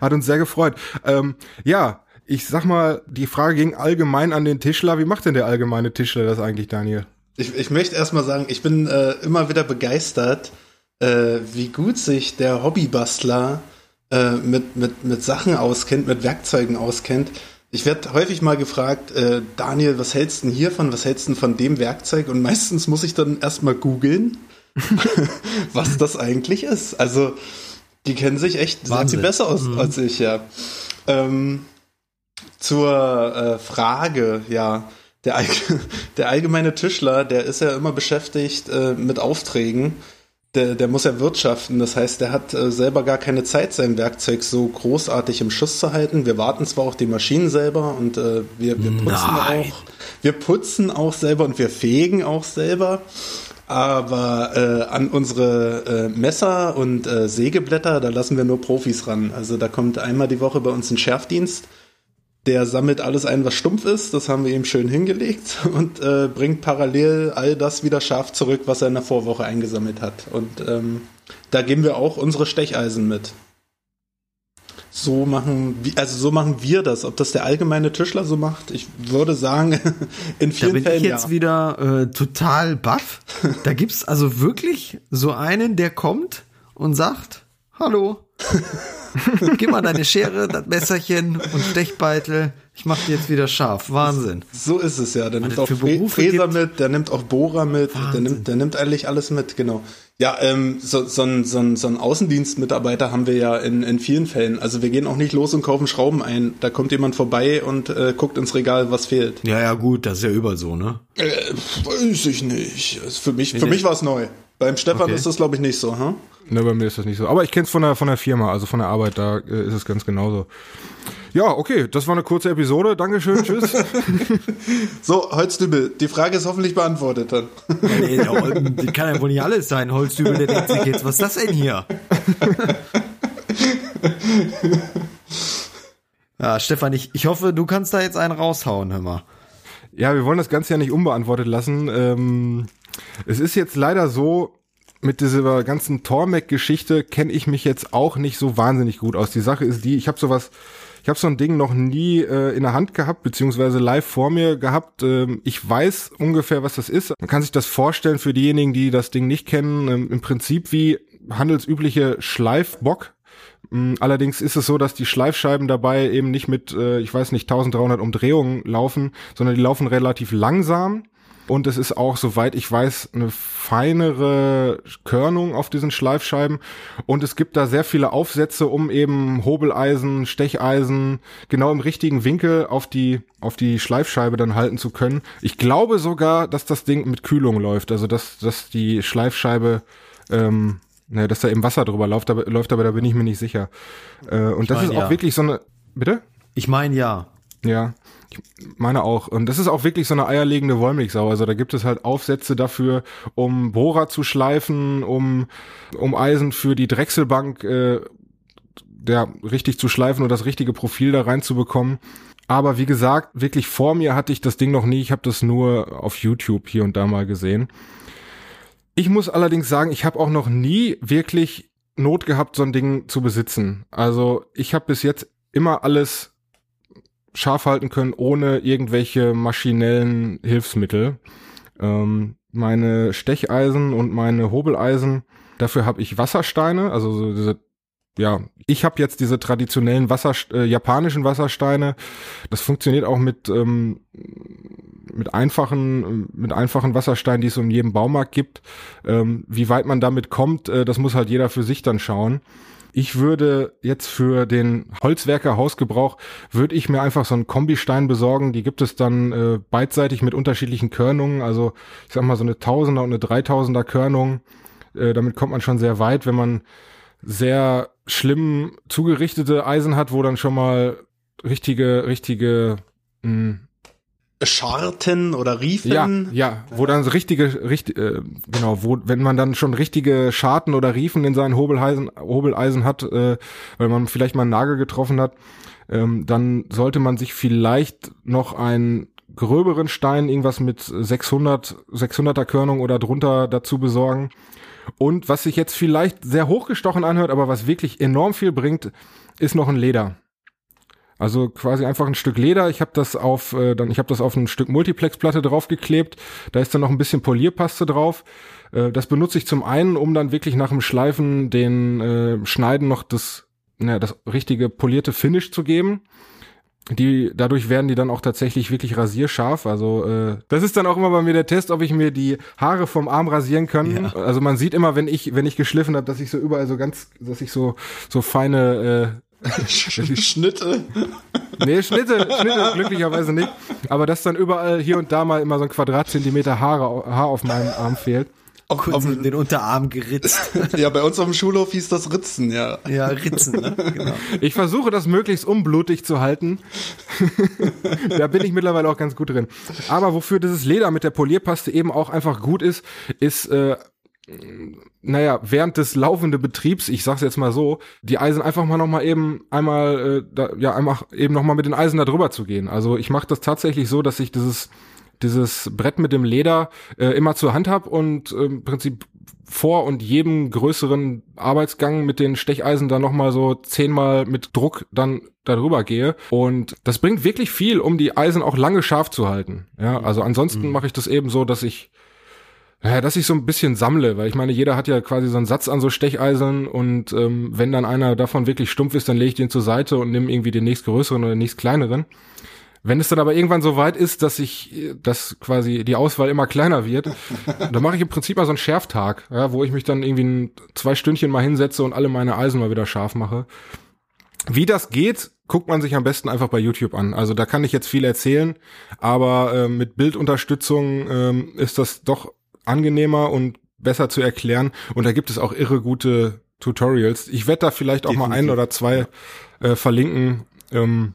Hat uns sehr gefreut. Ähm, ja, ich sag mal, die Frage ging allgemein an den Tischler. Wie macht denn der allgemeine Tischler das eigentlich, Daniel? Ich, ich möchte erstmal sagen, ich bin äh, immer wieder begeistert, äh, wie gut sich der Hobbybastler äh, mit, mit, mit Sachen auskennt, mit Werkzeugen auskennt. Ich werde häufig mal gefragt, äh, Daniel, was hältst du denn hiervon, was hältst du denn von dem Werkzeug? Und meistens muss ich dann erstmal googeln, [laughs] was das eigentlich ist. Also, die kennen sich echt sehr viel besser aus mhm. als ich, ja. Ähm, zur äh, Frage, ja, der, [laughs] der allgemeine Tischler, der ist ja immer beschäftigt äh, mit Aufträgen der, der muss ja wirtschaften. Das heißt, der hat äh, selber gar keine Zeit, sein Werkzeug so großartig im Schuss zu halten. Wir warten zwar auch die Maschinen selber und äh, wir, wir putzen Nein. auch. Wir putzen auch selber und wir fegen auch selber. Aber äh, an unsere äh, Messer und äh, Sägeblätter, da lassen wir nur Profis ran. Also da kommt einmal die Woche bei uns ein Schärfdienst der sammelt alles ein, was stumpf ist, das haben wir ihm schön hingelegt [laughs] und äh, bringt parallel all das wieder scharf zurück, was er in der Vorwoche eingesammelt hat. Und ähm, da geben wir auch unsere Stecheisen mit. So machen, also so machen wir das. Ob das der allgemeine Tischler so macht, ich würde sagen, [laughs] in vielen da bin Fällen ich jetzt ja. wieder äh, total baff. Da gibt's also wirklich so einen, der kommt und sagt, hallo, [laughs] Gib mal deine Schere, das Messerchen und Stechbeitel. Ich mach die jetzt wieder scharf. Wahnsinn. So ist es ja. Der nimmt auch Fräser mit, der nimmt auch Bohrer mit, der nimmt, der nimmt eigentlich alles mit, genau. Ja, ähm, so, so, ein, so, ein, so ein Außendienstmitarbeiter haben wir ja in, in vielen Fällen. Also wir gehen auch nicht los und kaufen Schrauben ein. Da kommt jemand vorbei und äh, guckt ins Regal, was fehlt. Ja, ja, gut, das ist ja überall so, ne? Äh, weiß ich nicht. Also für mich, für mich war es neu. Beim Stefan okay. ist das, glaube ich, nicht so, hm? Ne, bei mir ist das nicht so. Aber ich kenne es von der, von der Firma, also von der Arbeit, da äh, ist es ganz genauso. Ja, okay, das war eine kurze Episode. Dankeschön, [laughs] tschüss. so, Holzdübel, die Frage ist hoffentlich beantwortet dann. nee, die kann ja wohl nicht alles sein. Holzdübel, der denkt sich jetzt, was ist das denn hier? [laughs] ja, Stefan, ich, ich hoffe, du kannst da jetzt einen raushauen, hör mal. Ja, wir wollen das Ganze ja nicht unbeantwortet lassen. Ähm, es ist jetzt leider so, mit dieser ganzen Tormec-Geschichte kenne ich mich jetzt auch nicht so wahnsinnig gut aus. Die Sache ist die, ich habe sowas, ich habe so ein Ding noch nie äh, in der Hand gehabt, beziehungsweise live vor mir gehabt. Ähm, ich weiß ungefähr, was das ist. Man kann sich das vorstellen für diejenigen, die das Ding nicht kennen, ähm, im Prinzip wie handelsübliche Schleifbock. Ähm, allerdings ist es so, dass die Schleifscheiben dabei eben nicht mit, äh, ich weiß nicht, 1300 Umdrehungen laufen, sondern die laufen relativ langsam und es ist auch, soweit ich weiß, eine feinere Körnung auf diesen Schleifscheiben. Und es gibt da sehr viele Aufsätze, um eben Hobeleisen, Stecheisen genau im richtigen Winkel auf die, auf die Schleifscheibe dann halten zu können. Ich glaube sogar, dass das Ding mit Kühlung läuft. Also, dass, dass die Schleifscheibe, ähm, ne, dass da eben Wasser drüber läuft, aber, läuft, aber da bin ich mir nicht sicher. Äh, und ich das mein, ist auch ja. wirklich so eine, bitte? Ich meine ja. Ja. Ich meine auch. Und das ist auch wirklich so eine eierlegende Wollmilchsau. Also da gibt es halt Aufsätze dafür, um Bohrer zu schleifen, um, um Eisen für die Drechselbank äh, der richtig zu schleifen und das richtige Profil da reinzubekommen. Aber wie gesagt, wirklich vor mir hatte ich das Ding noch nie. Ich habe das nur auf YouTube hier und da mal gesehen. Ich muss allerdings sagen, ich habe auch noch nie wirklich Not gehabt, so ein Ding zu besitzen. Also ich habe bis jetzt immer alles scharf halten können, ohne irgendwelche maschinellen Hilfsmittel. Ähm, meine Stecheisen und meine Hobeleisen, dafür habe ich Wassersteine, also so diese ja, ich habe jetzt diese traditionellen Wasser, äh, japanischen Wassersteine. Das funktioniert auch mit ähm, mit einfachen mit einfachen Wassersteinen, die es in jedem Baumarkt gibt. Ähm, wie weit man damit kommt, äh, das muss halt jeder für sich dann schauen. Ich würde jetzt für den Holzwerker Hausgebrauch würde ich mir einfach so einen Kombistein besorgen. Die gibt es dann äh, beidseitig mit unterschiedlichen Körnungen. Also ich sag mal so eine Tausender und eine Dreitausender Körnung. Äh, damit kommt man schon sehr weit, wenn man sehr schlimm zugerichtete Eisen hat, wo dann schon mal richtige, richtige mh, Scharten oder Riefen. Ja, ja, wo dann so richtige, richtig, äh, genau, wo, wenn man dann schon richtige Scharten oder Riefen in seinen Hobeleisen, Hobeleisen hat, äh, weil man vielleicht mal einen Nagel getroffen hat, ähm, dann sollte man sich vielleicht noch einen gröberen Stein, irgendwas mit 600, 600er Körnung oder drunter dazu besorgen. Und was sich jetzt vielleicht sehr hochgestochen anhört, aber was wirklich enorm viel bringt, ist noch ein Leder. Also quasi einfach ein Stück Leder. Ich habe das auf äh, dann ich habe das auf ein Stück Multiplexplatte draufgeklebt. Da ist dann noch ein bisschen Polierpaste drauf. Äh, das benutze ich zum einen, um dann wirklich nach dem Schleifen den äh, Schneiden noch das ja, das richtige polierte Finish zu geben die dadurch werden die dann auch tatsächlich wirklich rasierscharf. Also äh, das ist dann auch immer bei mir der Test, ob ich mir die Haare vom Arm rasieren kann. Ja. Also man sieht immer, wenn ich wenn ich geschliffen habe, dass ich so überall so ganz, dass ich so so feine äh, Schnitte. Nee, Schnitte, Schnitte glücklicherweise nicht. Aber dass dann überall hier und da mal immer so ein Quadratzentimeter Haare, Haar auf meinem Arm fehlt. Auch kurz auf, den Unterarm geritzt. [laughs] ja, bei uns auf dem Schulhof hieß das Ritzen, ja. Ja, Ritzen, ne? Genau. Ich versuche das möglichst unblutig zu halten. [laughs] da bin ich mittlerweile auch ganz gut drin. Aber wofür dieses Leder mit der Polierpaste eben auch einfach gut ist, ist äh, naja, während des laufenden Betriebs, ich sag's jetzt mal so, die Eisen einfach mal nochmal eben einmal, äh, da, ja, einmal eben nochmal mit den Eisen da drüber zu gehen. Also ich mache das tatsächlich so, dass ich dieses dieses Brett mit dem Leder äh, immer zur Hand habe und äh, im Prinzip vor und jedem größeren Arbeitsgang mit den Stecheisen dann nochmal so zehnmal mit Druck dann darüber gehe. Und das bringt wirklich viel, um die Eisen auch lange scharf zu halten. Ja, also ansonsten mhm. mache ich das eben so, dass ich ja, dass ich so ein bisschen sammle, weil ich meine, jeder hat ja quasi so einen Satz an so Stecheisen und ähm, wenn dann einer davon wirklich stumpf ist, dann lege ich den zur Seite und nehme irgendwie den nächstgrößeren oder den nächstkleineren. Wenn es dann aber irgendwann so weit ist, dass ich, dass quasi die Auswahl immer kleiner wird, [laughs] dann mache ich im Prinzip mal so einen Schärftag, ja, wo ich mich dann irgendwie ein, zwei Stündchen mal hinsetze und alle meine Eisen mal wieder scharf mache. Wie das geht, guckt man sich am besten einfach bei YouTube an. Also da kann ich jetzt viel erzählen, aber äh, mit Bildunterstützung ähm, ist das doch angenehmer und besser zu erklären. Und da gibt es auch irre gute Tutorials. Ich werde da vielleicht auch Definitiv. mal ein oder zwei äh, verlinken. Ähm,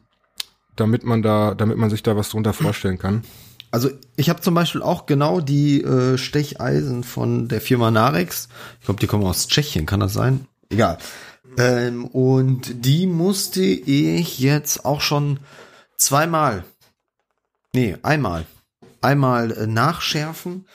damit man da, damit man sich da was drunter vorstellen kann. Also ich habe zum Beispiel auch genau die äh, Stecheisen von der Firma Narex. Ich glaube, die kommen aus Tschechien, kann das sein? Egal. Ähm, und die musste ich jetzt auch schon zweimal, nee, einmal, einmal äh, nachschärfen.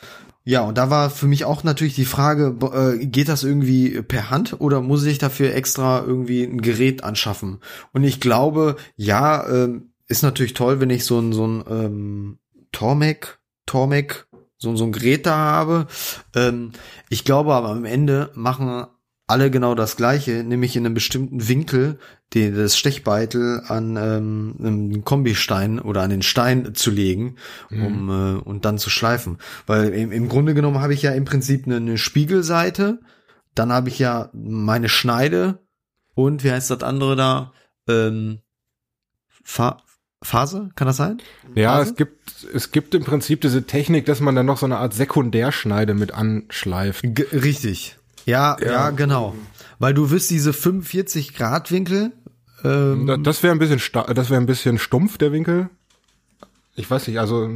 Ja, und da war für mich auch natürlich die Frage, äh, geht das irgendwie per Hand oder muss ich dafür extra irgendwie ein Gerät anschaffen? Und ich glaube, ja, ähm, ist natürlich toll, wenn ich so ein, so ein ähm, Tormek, Tormek, so, so ein Gerät da habe. Ähm, ich glaube aber am Ende machen alle genau das gleiche, nämlich in einem bestimmten Winkel den, das Stechbeitel an ähm, einem Kombistein oder an den Stein zu legen, um mhm. äh, und dann zu schleifen. Weil im, im Grunde genommen habe ich ja im Prinzip eine, eine Spiegelseite, dann habe ich ja meine Schneide und wie heißt das andere da? Ähm, Fa Phase, kann das sein? Ja, Phase? es gibt, es gibt im Prinzip diese Technik, dass man dann noch so eine Art Sekundärschneide mit anschleift. G richtig. Ja, ja, ja, genau. Weil du wirst diese 45 Grad Winkel. Ähm, das wäre ein bisschen, das wäre ein bisschen stumpf, der Winkel. Ich weiß nicht, also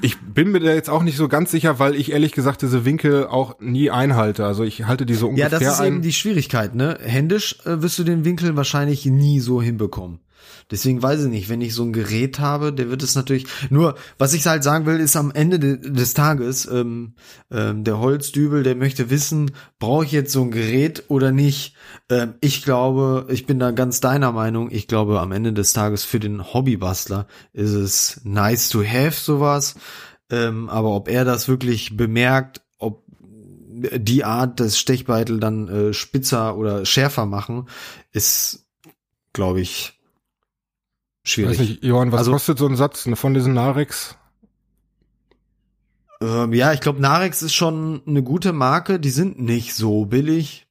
ich bin mir da jetzt auch nicht so ganz sicher, weil ich ehrlich gesagt diese Winkel auch nie einhalte. Also ich halte die so ungefähr Ja, das ist ein. eben die Schwierigkeit, ne? Händisch äh, wirst du den Winkel wahrscheinlich nie so hinbekommen. Deswegen weiß ich nicht, wenn ich so ein Gerät habe, der wird es natürlich. Nur, was ich halt sagen will, ist am Ende de, des Tages, ähm, ähm, der Holzdübel, der möchte wissen, brauche ich jetzt so ein Gerät oder nicht? Ähm, ich glaube, ich bin da ganz deiner Meinung. Ich glaube, am Ende des Tages für den Hobbybastler ist es nice to have sowas. Ähm, aber ob er das wirklich bemerkt, ob die Art des Stechbeitel dann äh, spitzer oder schärfer machen, ist, glaube ich, schwierig. Weiß nicht, Johann, was Also- kostet so ein Satz von diesen Narex? Ähm, ja, ich glaube, Narex ist schon eine gute Marke. Die sind nicht so billig.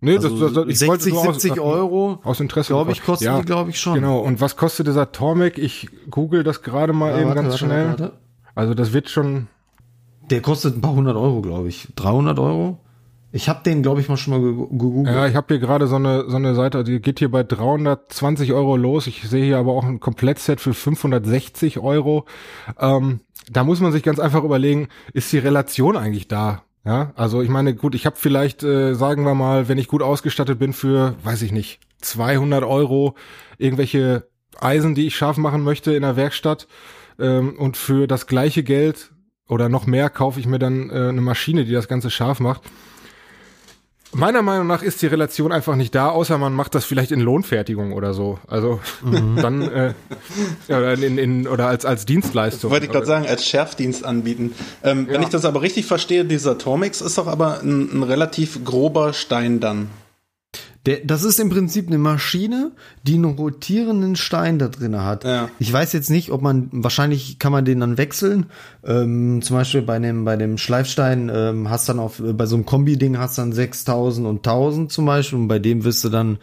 Nee, Also das, das, ich 60, wollte nur 70 Euro, aus Interesse. glaube ich, kosten ja, die, glaube ich, schon. Genau, und was kostet dieser Tormek? Ich google das gerade mal Ja, eben warte, ganz warte, schnell. warte. Also das wird schon, Der kostet ein paar hundert Euro, glaube ich. 300 Euro? Ich habe den, glaube ich, mal schon mal ge- gegoogelt. ja, ich habe hier gerade so eine, so eine Seite, die geht hier bei 320 Euro los. Ich sehe hier aber auch ein Komplettset für 560 Euro. Ähm, da muss man sich ganz einfach überlegen, ist die Relation eigentlich da? Ja, also ich meine, gut, ich habe vielleicht, äh, sagen wir mal, wenn ich gut ausgestattet bin für, weiß ich nicht, 200 Euro irgendwelche Eisen, die ich scharf machen möchte in der Werkstatt ähm, und für das gleiche Geld oder noch mehr kaufe ich mir dann äh, eine Maschine, die das Ganze scharf macht. Meiner Meinung nach ist die Relation einfach nicht da, außer man macht das vielleicht in Lohnfertigung oder so. Also dann äh, oder in, in oder als als Dienstleistung. Wollte ich gerade sagen, als Schärfdienst anbieten. Ähm, Wenn Ja. ich das aber richtig verstehe, dieser Tormix ist doch aber ein, ein relativ grober Stein dann. Der, das ist im Prinzip eine Maschine, die einen rotierenden Stein da drin hat. Ja. Ich weiß jetzt nicht, ob man, wahrscheinlich kann man den dann wechseln. Ähm, zum Beispiel bei dem, bei dem Schleifstein ähm, hast dann auf, bei so einem Kombi-Ding hast dann 6000 und 1000 zum Beispiel und bei dem wirst du dann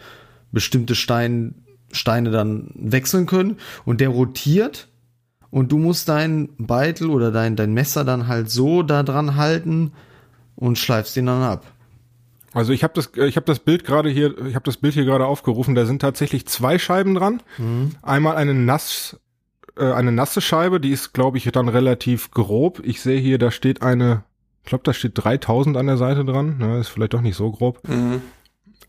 bestimmte Stein, Steine dann wechseln können und der rotiert und du musst dein Beitel oder dein, dein Messer dann halt so da dran halten und schleifst den dann ab. Also ich habe das, äh, ich habe das Bild gerade hier, ich habe das Bild hier gerade aufgerufen. Da sind tatsächlich zwei Scheiben dran. Einmal eine nass, äh, eine nasse Scheibe, die ist, glaube ich, dann relativ grob. Ich sehe hier, da steht eine, ich glaube, da steht 3000 an der Seite dran. Ne, ist vielleicht doch nicht so grob.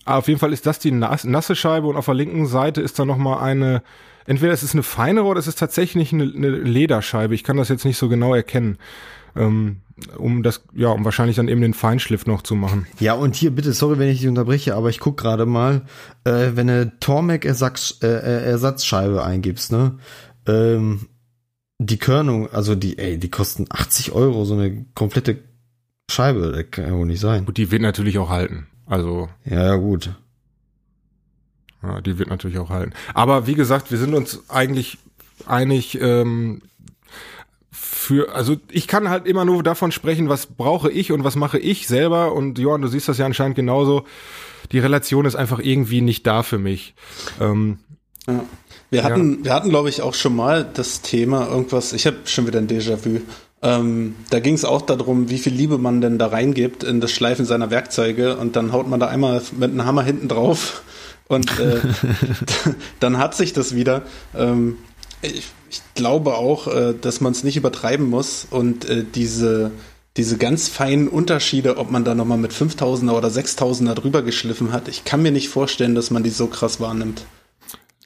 Aber auf jeden Fall ist das die nass, nasse Scheibe und auf der linken Seite ist dann noch mal eine. Entweder es ist eine feinere oder es ist tatsächlich eine, eine Lederscheibe. Ich kann das jetzt nicht so genau erkennen, ähm, um das, ja, um wahrscheinlich dann eben den Feinschliff noch zu machen. Ja, und hier bitte, sorry, wenn ich dich unterbreche, aber ich guck gerade mal, äh, wenn du Tormek Ersatz, äh, äh, Ersatzscheibe eingibst, ne? Ähm, die Körnung, also die, ey, die kosten 80 Euro, so eine komplette Scheibe, das kann ja wohl nicht sein. Gut, die wird natürlich auch halten. Also, Ja, ja, gut. ja, die wird natürlich auch halten. Aber wie gesagt, wir sind uns eigentlich einig, ähm, für, also ich kann halt immer nur davon sprechen, was brauche ich und was mache ich selber. Und Johann, du siehst das ja anscheinend genauso. Die Relation ist einfach irgendwie nicht da für mich. Ähm, Ja. Wir hatten, wir hatten, glaube ich, auch schon mal das Thema irgendwas, ich habe schon wieder ein Déjà-vu. Ähm, da ging es auch darum, wie viel Liebe man denn da reingibt in das Schleifen seiner Werkzeuge und dann haut man da einmal mit einem Hammer hinten drauf und äh, [laughs] dann hat sich das wieder. Ähm, ich, ich glaube auch, äh, dass man es nicht übertreiben muss und äh, diese diese ganz feinen Unterschiede, ob man da nochmal mit 5000er oder 6000er drüber geschliffen hat, ich kann mir nicht vorstellen, dass man die so krass wahrnimmt.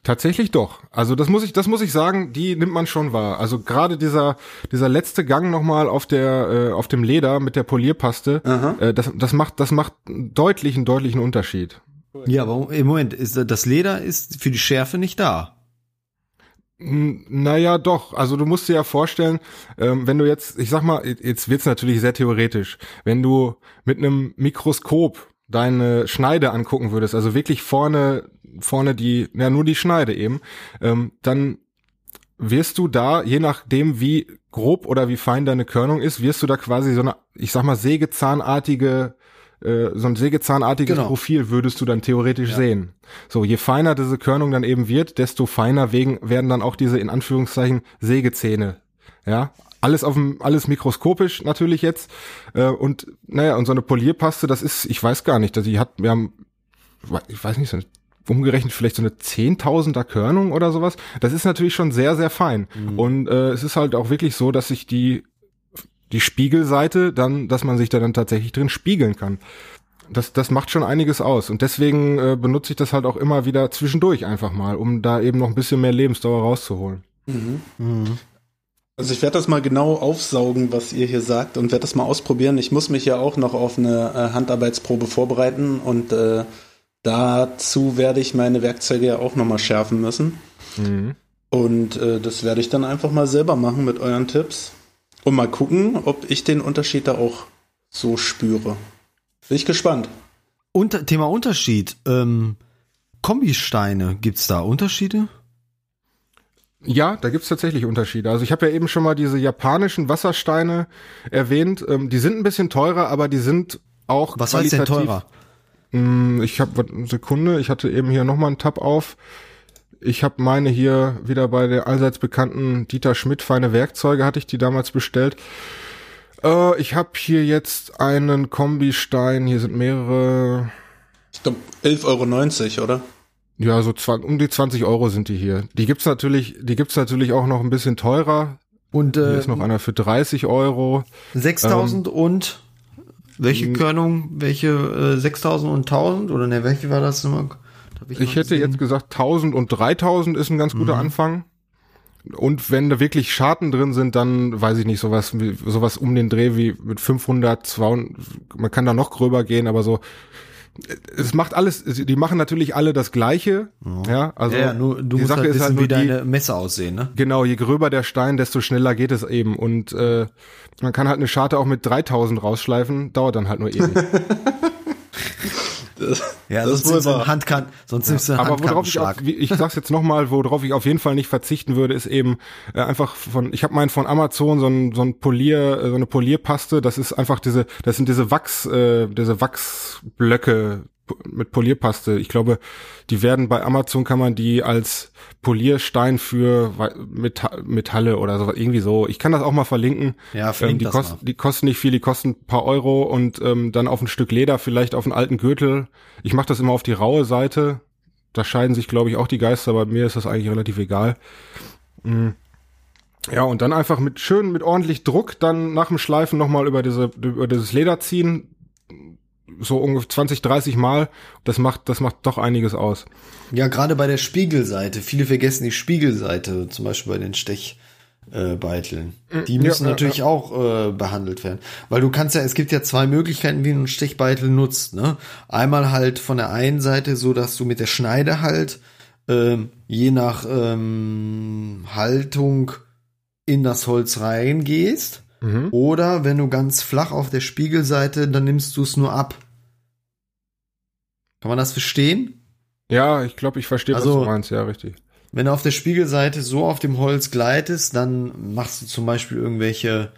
Tatsächlich doch. Also das muss ich, das muss ich sagen, die nimmt man schon wahr. Also gerade dieser dieser letzte Gang nochmal auf der äh, auf dem Leder mit der Polierpaste, äh, das das macht das macht einen deutlichen deutlichen Unterschied. Ja, aber im Moment, ist, das Leder ist für die Schärfe nicht da. Naja, doch. Also du musst dir ja vorstellen, ähm, wenn du jetzt, ich sag mal, jetzt wird's natürlich sehr theoretisch, wenn du mit einem Mikroskop deine Schneide angucken würdest, also wirklich vorne, vorne die, ja nur die Schneide eben, ähm, dann wirst du da, je nachdem wie grob oder wie fein deine Körnung ist, wirst du da quasi so eine, ich sag mal, sägezahnartige, äh, so ein sägezahnartiges Genau. Profil würdest du dann theoretisch sehen. So, je feiner diese Körnung dann eben wird, desto feiner wegen, werden dann auch diese in Anführungszeichen Sägezähne. Ja, alles auf dem, alles mikroskopisch natürlich jetzt. Äh, und naja, und so eine Polierpaste, das ist, ich weiß gar nicht, die hat, wir haben, ich weiß nicht, so eine, umgerechnet vielleicht so eine Zehntausender Körnung oder sowas. Das ist natürlich schon sehr, sehr fein. Und äh, es ist halt auch wirklich so, dass sich die die Spiegelseite dann, dass man sich da dann tatsächlich drin spiegeln kann. das, das macht schon einiges aus. Und deswegen äh, benutze ich das halt auch immer wieder zwischendurch einfach mal, um da eben noch ein bisschen mehr Lebensdauer rauszuholen. Also ich werde das mal genau aufsaugen, was ihr hier sagt und werde das mal ausprobieren. Ich muss mich ja auch noch auf eine äh, Handarbeitsprobe vorbereiten und äh, dazu werde ich meine Werkzeuge ja auch nochmal schärfen müssen. Und äh, das werde ich dann einfach mal selber machen mit euren Tipps und mal gucken, ob ich den Unterschied da auch so spüre. Bin ich gespannt. Unter, Thema Unterschied. Ähm, Kombisteine, gibt's da Unterschiede? Ja, da gibt's tatsächlich Unterschiede. Also ich habe ja eben schon mal diese japanischen Wassersteine erwähnt. Ähm, die sind ein bisschen teurer, aber die sind auch Was heißt denn qualitativ- teurer? Hm, Ich habe eine Sekunde, ich hatte eben hier nochmal einen Tab auf. Ich habe meine hier wieder bei der allseits bekannten Dieter Schmidt feine Werkzeuge hatte ich die damals bestellt. Äh, ich habe hier jetzt einen Kombistein, hier sind mehrere, Ich glaube 11,90 Euro, oder? ja so zwan- um die 20 Euro sind die hier. Die gibt's natürlich, die gibt's natürlich auch noch ein bisschen teurer. Und Hier äh, ist noch einer für 30 Euro. 6000 Ähm, und welche Körnung, welche äh, 6000 und 1000 oder ne, welche war das nochmal? Hab noch Ich hätte gesehen? jetzt gesagt 1000 und 3000 ist ein ganz guter Anfang. Und wenn da wirklich Scharten drin sind, dann weiß ich nicht, sowas, wie- sowas um den Dreh wie mit 500, 200, man kann da noch gröber gehen, aber so, es macht alles, die machen natürlich alle das Gleiche, ja, also ja, nur, du die musst Sache halt ist wissen, halt wie deine Messer aussehen, ne? genau, je gröber der Stein, desto schneller geht es eben und äh, man kann halt eine Scharte auch mit 3000 rausschleifen, dauert dann halt nur ewig. [laughs] Ja, Das ist sonst wohl nimmst du einen wahr. Handkant, sonst nimmst du einen Aber worauf ich, auf, ich sag's jetzt nochmal, worauf ich auf jeden Fall nicht verzichten würde, ist eben äh, einfach von, ich habe meinen von Amazon so ein, so ein Polier, äh, so eine Polierpaste, das ist einfach diese, das sind diese Wachs, äh, diese Wachsblöcke mit Polierpaste. Ich glaube, die werden bei Amazon kann man die als Polierstein für Metalle oder so, irgendwie so. Ich kann das auch mal verlinken. Ja, verlink ähm, die, das kosten, mal. die kosten nicht viel, die kosten ein paar Euro und ähm, dann auf ein Stück Leder, vielleicht auf einen alten Gürtel. Ich mache das immer auf die raue Seite. Da scheiden sich, glaube ich, auch die Geister, aber mir ist das eigentlich relativ egal. Mm. Ja, und dann einfach mit schön, mit ordentlich Druck dann nach dem Schleifen nochmal über diese, über dieses Leder ziehen. So ungefähr 20, 30 Mal. Das macht, das macht doch einiges aus. Ja, gerade bei der Spiegelseite. Viele vergessen die Spiegelseite, zum Beispiel bei den Stechbeiteln. Äh, Beiteln. die ja, müssen ja, natürlich auch äh, behandelt werden. Weil du kannst ja, es gibt ja zwei Möglichkeiten, wie du einen Stechbeitel nutzt. Ne? Einmal halt von der einen Seite so, dass du mit der Schneide halt ähm, je nach ähm, Haltung in das Holz reingehst. Mhm. Oder wenn du ganz flach auf der Spiegelseite, dann nimmst du es nur ab. Kann man das verstehen? Ja, ich glaube, ich verstehe, Also- was du meinst. Ja, richtig. Wenn du auf der Spiegelseite so auf dem Holz gleitest, dann machst du zum Beispiel irgendwelche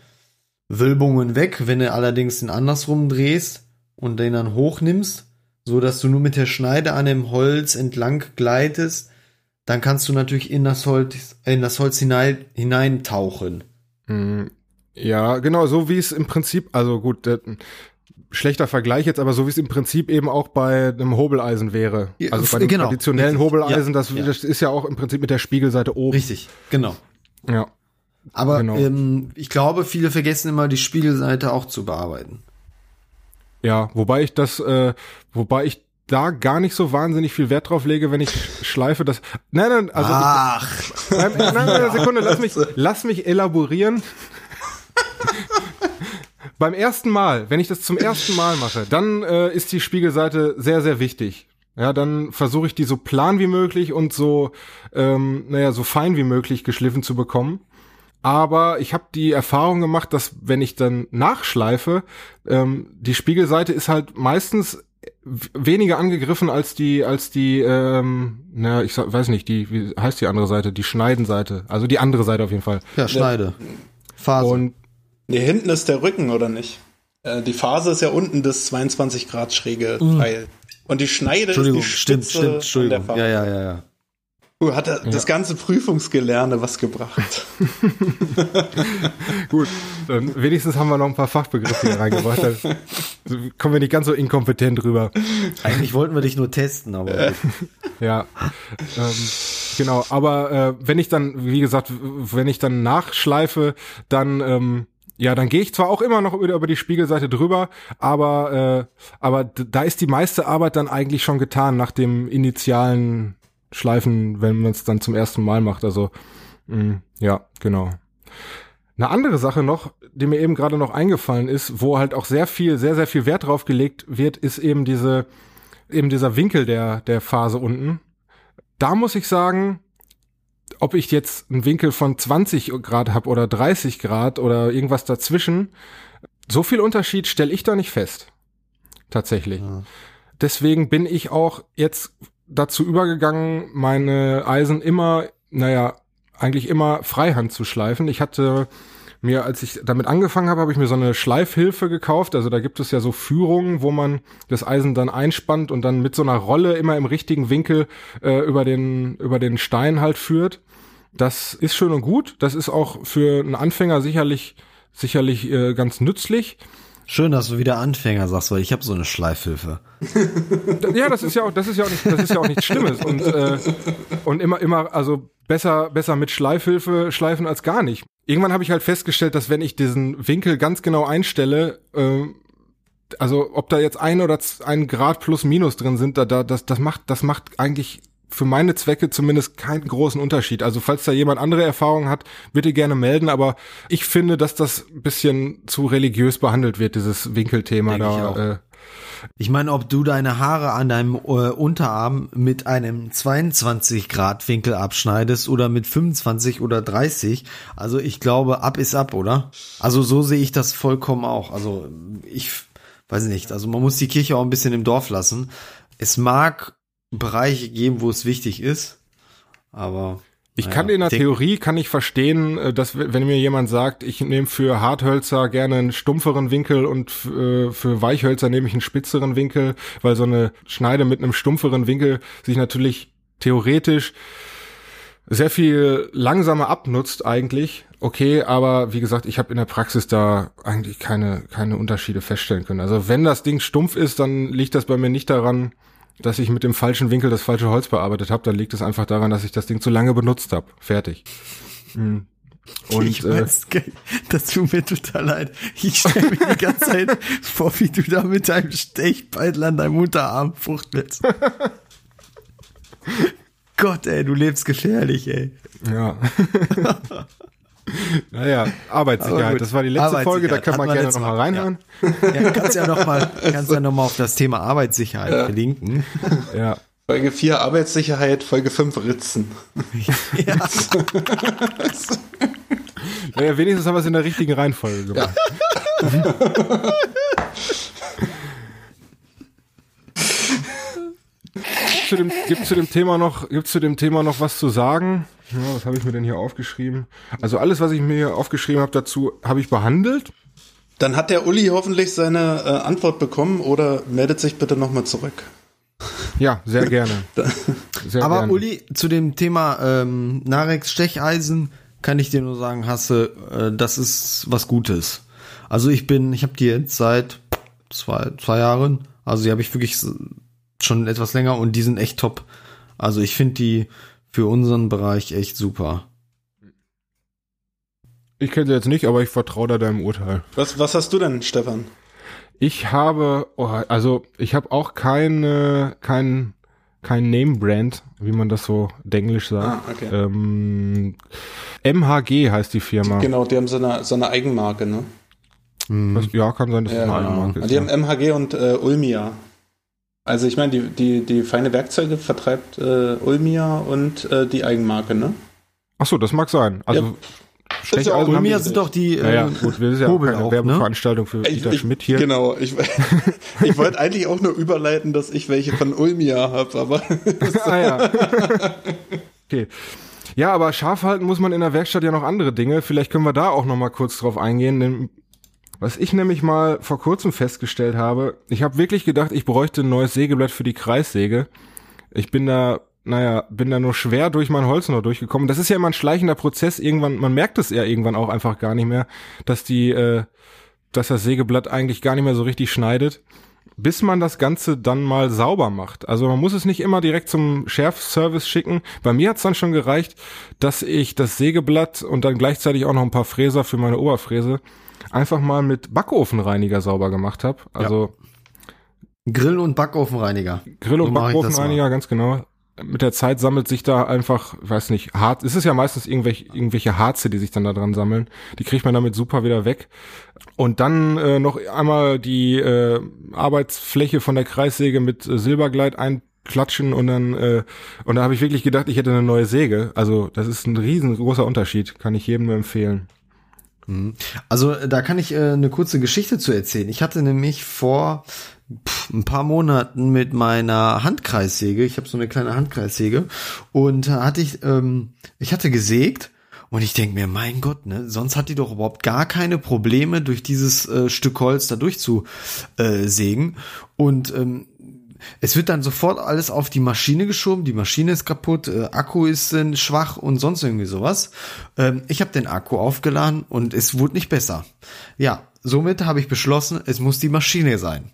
Wölbungen weg. Wenn du allerdings den andersrum drehst und den dann hochnimmst, so dass du nur mit der Schneide an dem Holz entlang gleitest, dann kannst du natürlich in das Holz, in das Holz hinein, hineintauchen. Ja, genau, so wie es im Prinzip, also gut, der, schlechter Vergleich jetzt, aber so wie es im Prinzip eben auch bei einem Hobeleisen wäre. Also bei f- dem genau, traditionellen richtig. Hobeleisen, Ja, das, ja. das ist ja auch im Prinzip mit der Spiegelseite oben. Richtig, genau. Ja. Aber Genau. ähm, ich glaube, viele vergessen immer die Spiegelseite auch zu bearbeiten. Ja, wobei ich das, äh, wobei ich da gar nicht so wahnsinnig viel Wert drauf lege, wenn ich schleife, das. Nein, nein, also Ach, ich, nein, nein, nein, eine Sekunde, lass mich, lass mich elaborieren. [laughs] Beim ersten Mal, wenn ich das zum ersten Mal mache, dann äh, ist die Spiegelseite sehr, sehr wichtig. Ja, dann versuche ich die so plan wie möglich und so, ähm, naja, so fein wie möglich geschliffen zu bekommen. Aber ich habe die Erfahrung gemacht, dass wenn ich dann nachschleife, ähm, die Spiegelseite ist halt meistens weniger angegriffen als die als die ähm, na ich weiß nicht die wie heißt die andere Seite die Schneidenseite also die andere Seite auf jeden Fall ja, Schneide. Phase. und Nee, hinten ist der Rücken, oder nicht? Äh, die Phase ist ja unten das 22 Grad schräge Teil. Und die Schneide ist die Entschuldigung, stimmt, Spitze stimmt, Entschuldigung. Phase. Ja, ja, ja, ja. Uh, hat das ganze Prüfungsgelerne was gebracht? [laughs] [laughs] gut dann wenigstens haben wir noch ein paar Fachbegriffe hier reingebracht dann kommen wir nicht ganz so inkompetent rüber Eigentlich wollten wir dich nur testen, aber. [laughs] Ja, ähm, genau. Aber äh, wenn ich dann, wie gesagt, wenn ich dann nachschleife, dann ähm, ja, dann gehe ich zwar auch immer noch über, die Spiegelseite drüber, aber äh, aber da ist die meiste Arbeit dann eigentlich schon getan nach dem initialen Schleifen, wenn man es dann zum ersten Mal macht. Also mh, ja, genau. Eine andere Sache noch, die mir eben gerade noch eingefallen ist, wo halt auch sehr viel, sehr, sehr viel Wert drauf gelegt wird, ist eben diese, eben dieser Winkel der, der Phase unten. Da muss ich sagen, ob ich jetzt einen Winkel von 20 Grad habe oder 30 Grad oder irgendwas dazwischen, so viel Unterschied stelle ich da nicht fest. Tatsächlich. Ja. Deswegen bin ich auch jetzt dazu übergegangen, meine Eisen immer, naja, eigentlich immer Freihand zu schleifen. Ich hatte mir, als ich damit angefangen habe, habe ich mir so eine Schleifhilfe gekauft. Also da gibt es ja so Führungen, wo man das Eisen dann einspannt und dann mit so einer Rolle immer im richtigen Winkel äh, über den über den Stein halt führt. Das ist schön und gut. Das ist auch für einen Anfänger sicherlich sicherlich äh, ganz nützlich. Schön, dass du wieder Anfänger sagst, weil ich habe so eine Schleifhilfe. [laughs] ja, das ist ja auch, das ist ja auch nicht, das ist ja auch nichts Schlimmes und äh, und immer immer also besser besser mit Schleifhilfe schleifen als gar nicht. Irgendwann habe ich halt festgestellt, dass wenn ich diesen Winkel ganz genau einstelle, äh, also ob da jetzt ein oder ein Grad plus minus drin sind, da, da das das macht das macht eigentlich für meine Zwecke zumindest keinen großen Unterschied. Also falls da jemand andere Erfahrungen hat, bitte gerne melden, aber ich finde, dass das ein bisschen zu religiös behandelt wird, dieses Winkelthema Denk da. Ich, meine, ob du deine Haare an deinem äh, Unterarm mit einem 22 Grad Winkel abschneidest oder mit 25 oder 30, also ich glaube, ab ist ab, oder? Also so sehe ich das vollkommen auch. Also ich weiß nicht, also man muss die Kirche auch ein bisschen im Dorf lassen. Es mag Bereiche geben, wo es wichtig ist. Aber ich kann in der Theorie kann ich verstehen, äh, dass wenn mir jemand sagt, ich nehme für Harthölzer gerne einen stumpferen Winkel und äh, für Weichhölzer nehme ich einen spitzeren Winkel, weil so eine Schneide mit einem stumpferen Winkel sich natürlich theoretisch sehr viel langsamer abnutzt eigentlich. Okay, aber wie gesagt, ich habe in der Praxis da eigentlich keine keine Unterschiede feststellen können. Also wenn das Ding stumpf ist, dann liegt das bei mir nicht daran, dass ich mit dem falschen Winkel das falsche Holz bearbeitet habe, dann liegt es einfach daran, dass ich das Ding zu lange benutzt habe. Fertig. Mhm. Und, ich weiß, äh, das tut mir total leid. Ich stelle mir die ganze Zeit [laughs] vor, wie du da mit deinem Stechbeitel an deinem Unterarm fuchtelst. [laughs] Gott, ey, du lebst gefährlich, ey. Ja. [laughs] Naja, Arbeitssicherheit. Das war die letzte Folge, da kann man gerne nochmal reinhören. Ja. ja, kannst ja nochmal, kannst ja noch mal auf das Thema Arbeitssicherheit ja. verlinken. Ja. Folge 4 Arbeitssicherheit, Folge 5 Ritzen. Ja. naja, wenigstens haben wir es in der richtigen Reihenfolge gemacht. Ja. [laughs] zu dem, gibt zu dem Thema noch, gibt zu dem Thema noch was zu sagen? Ja, was habe ich mir denn hier aufgeschrieben? Also alles, was ich mir hier aufgeschrieben habe dazu, habe ich behandelt. Dann hat der Uli hoffentlich seine äh, Antwort bekommen oder meldet sich bitte nochmal zurück. Ja, sehr gerne. [laughs] Sehr Aber gerne. Uli, zu dem Thema ähm, Narex Stecheisen kann ich dir nur sagen, hasse, äh, das ist was Gutes. Also ich bin, ich habe die jetzt seit zwei, zwei Jahren, also die habe ich wirklich schon etwas länger und die sind echt top. Also ich finde die für unseren Bereich echt super. Ich kenne sie jetzt nicht, aber ich vertraue da deinem Urteil. Was, was hast du denn, Stefan? Ich habe, oh, also ich habe auch keine, kein, kein Name-Brand, wie man das so denglisch sagt. Ah, okay. Ähm, MHG heißt die Firma. Genau, die haben so eine, so eine Eigenmarke, ne? Was, ja, kann sein, dass ja, es eine genau. Eigenmarke ist. Die ja. haben MHG und äh, Ulmia. Also ich meine, die, die, die feine Werkzeuge vertreibt äh, Ulmia und äh, die Eigenmarke, ne? Ach so, das mag sein. Also ja. ja Ulmia sind doch die äh, ja, gut, wir sind ja Hobel keine auch, Werbeveranstaltung ne? für ich, Dieter Schmidt hier. Genau, ich, [laughs] [laughs] ich wollte eigentlich auch nur überleiten, dass ich welche von Ulmia habe, aber [laughs] ah, ja. okay. Ja, aber scharf halten muss man in der Werkstatt ja noch andere Dinge. Vielleicht können wir da auch noch mal kurz drauf eingehen, denn was ich nämlich mal vor kurzem festgestellt habe, ich habe wirklich gedacht, ich bräuchte ein neues Sägeblatt für die Kreissäge. Ich bin da, naja, bin da nur schwer durch mein Holz noch durchgekommen. Das ist ja immer ein schleichender Prozess. Irgendwann, man merkt es ja irgendwann auch einfach gar nicht mehr, dass die, äh, dass das Sägeblatt eigentlich gar nicht mehr so richtig schneidet. bis man das Ganze dann mal sauber macht. Also man muss es nicht immer direkt zum Schärfservice schicken. Bei mir hat es dann schon gereicht, dass ich das Sägeblatt und dann gleichzeitig auch noch ein paar Fräser für meine Oberfräse einfach mal mit Backofenreiniger sauber gemacht habe. Also Grill- und Backofenreiniger. Grill- und So Backofenreiniger, ganz genau. Mit der Zeit sammelt sich da einfach, weiß nicht, Harz. Es ist ja meistens irgendwelche, irgendwelche Harze, die sich dann da dran sammeln. Die kriegt man damit super wieder weg. Und dann äh, noch einmal die äh, Arbeitsfläche von der Kreissäge mit äh, Silbergleit einklatschen und dann äh, und da habe ich wirklich gedacht, ich hätte eine neue Säge. Also das ist ein riesengroßer Unterschied, kann ich jedem nur empfehlen. Also äh, da kann ich äh, eine kurze Geschichte zu erzählen. Ich hatte nämlich vor pff, ein paar Monaten mit meiner Handkreissäge, ich habe so eine kleine Handkreissäge und da hatte ich, ähm, ich hatte gesägt und ich denke mir, mein Gott, ne, sonst hat die doch überhaupt gar keine Probleme, durch dieses äh, Stück Holz da durchzusägen. Äh, und ähm, es wird dann sofort alles auf die Maschine geschoben, die Maschine ist kaputt, äh, Akku ist äh, schwach und sonst irgendwie sowas. Ähm, ich habe den Akku aufgeladen und es wurde nicht besser. Ja, somit habe ich beschlossen, es muss die Maschine sein.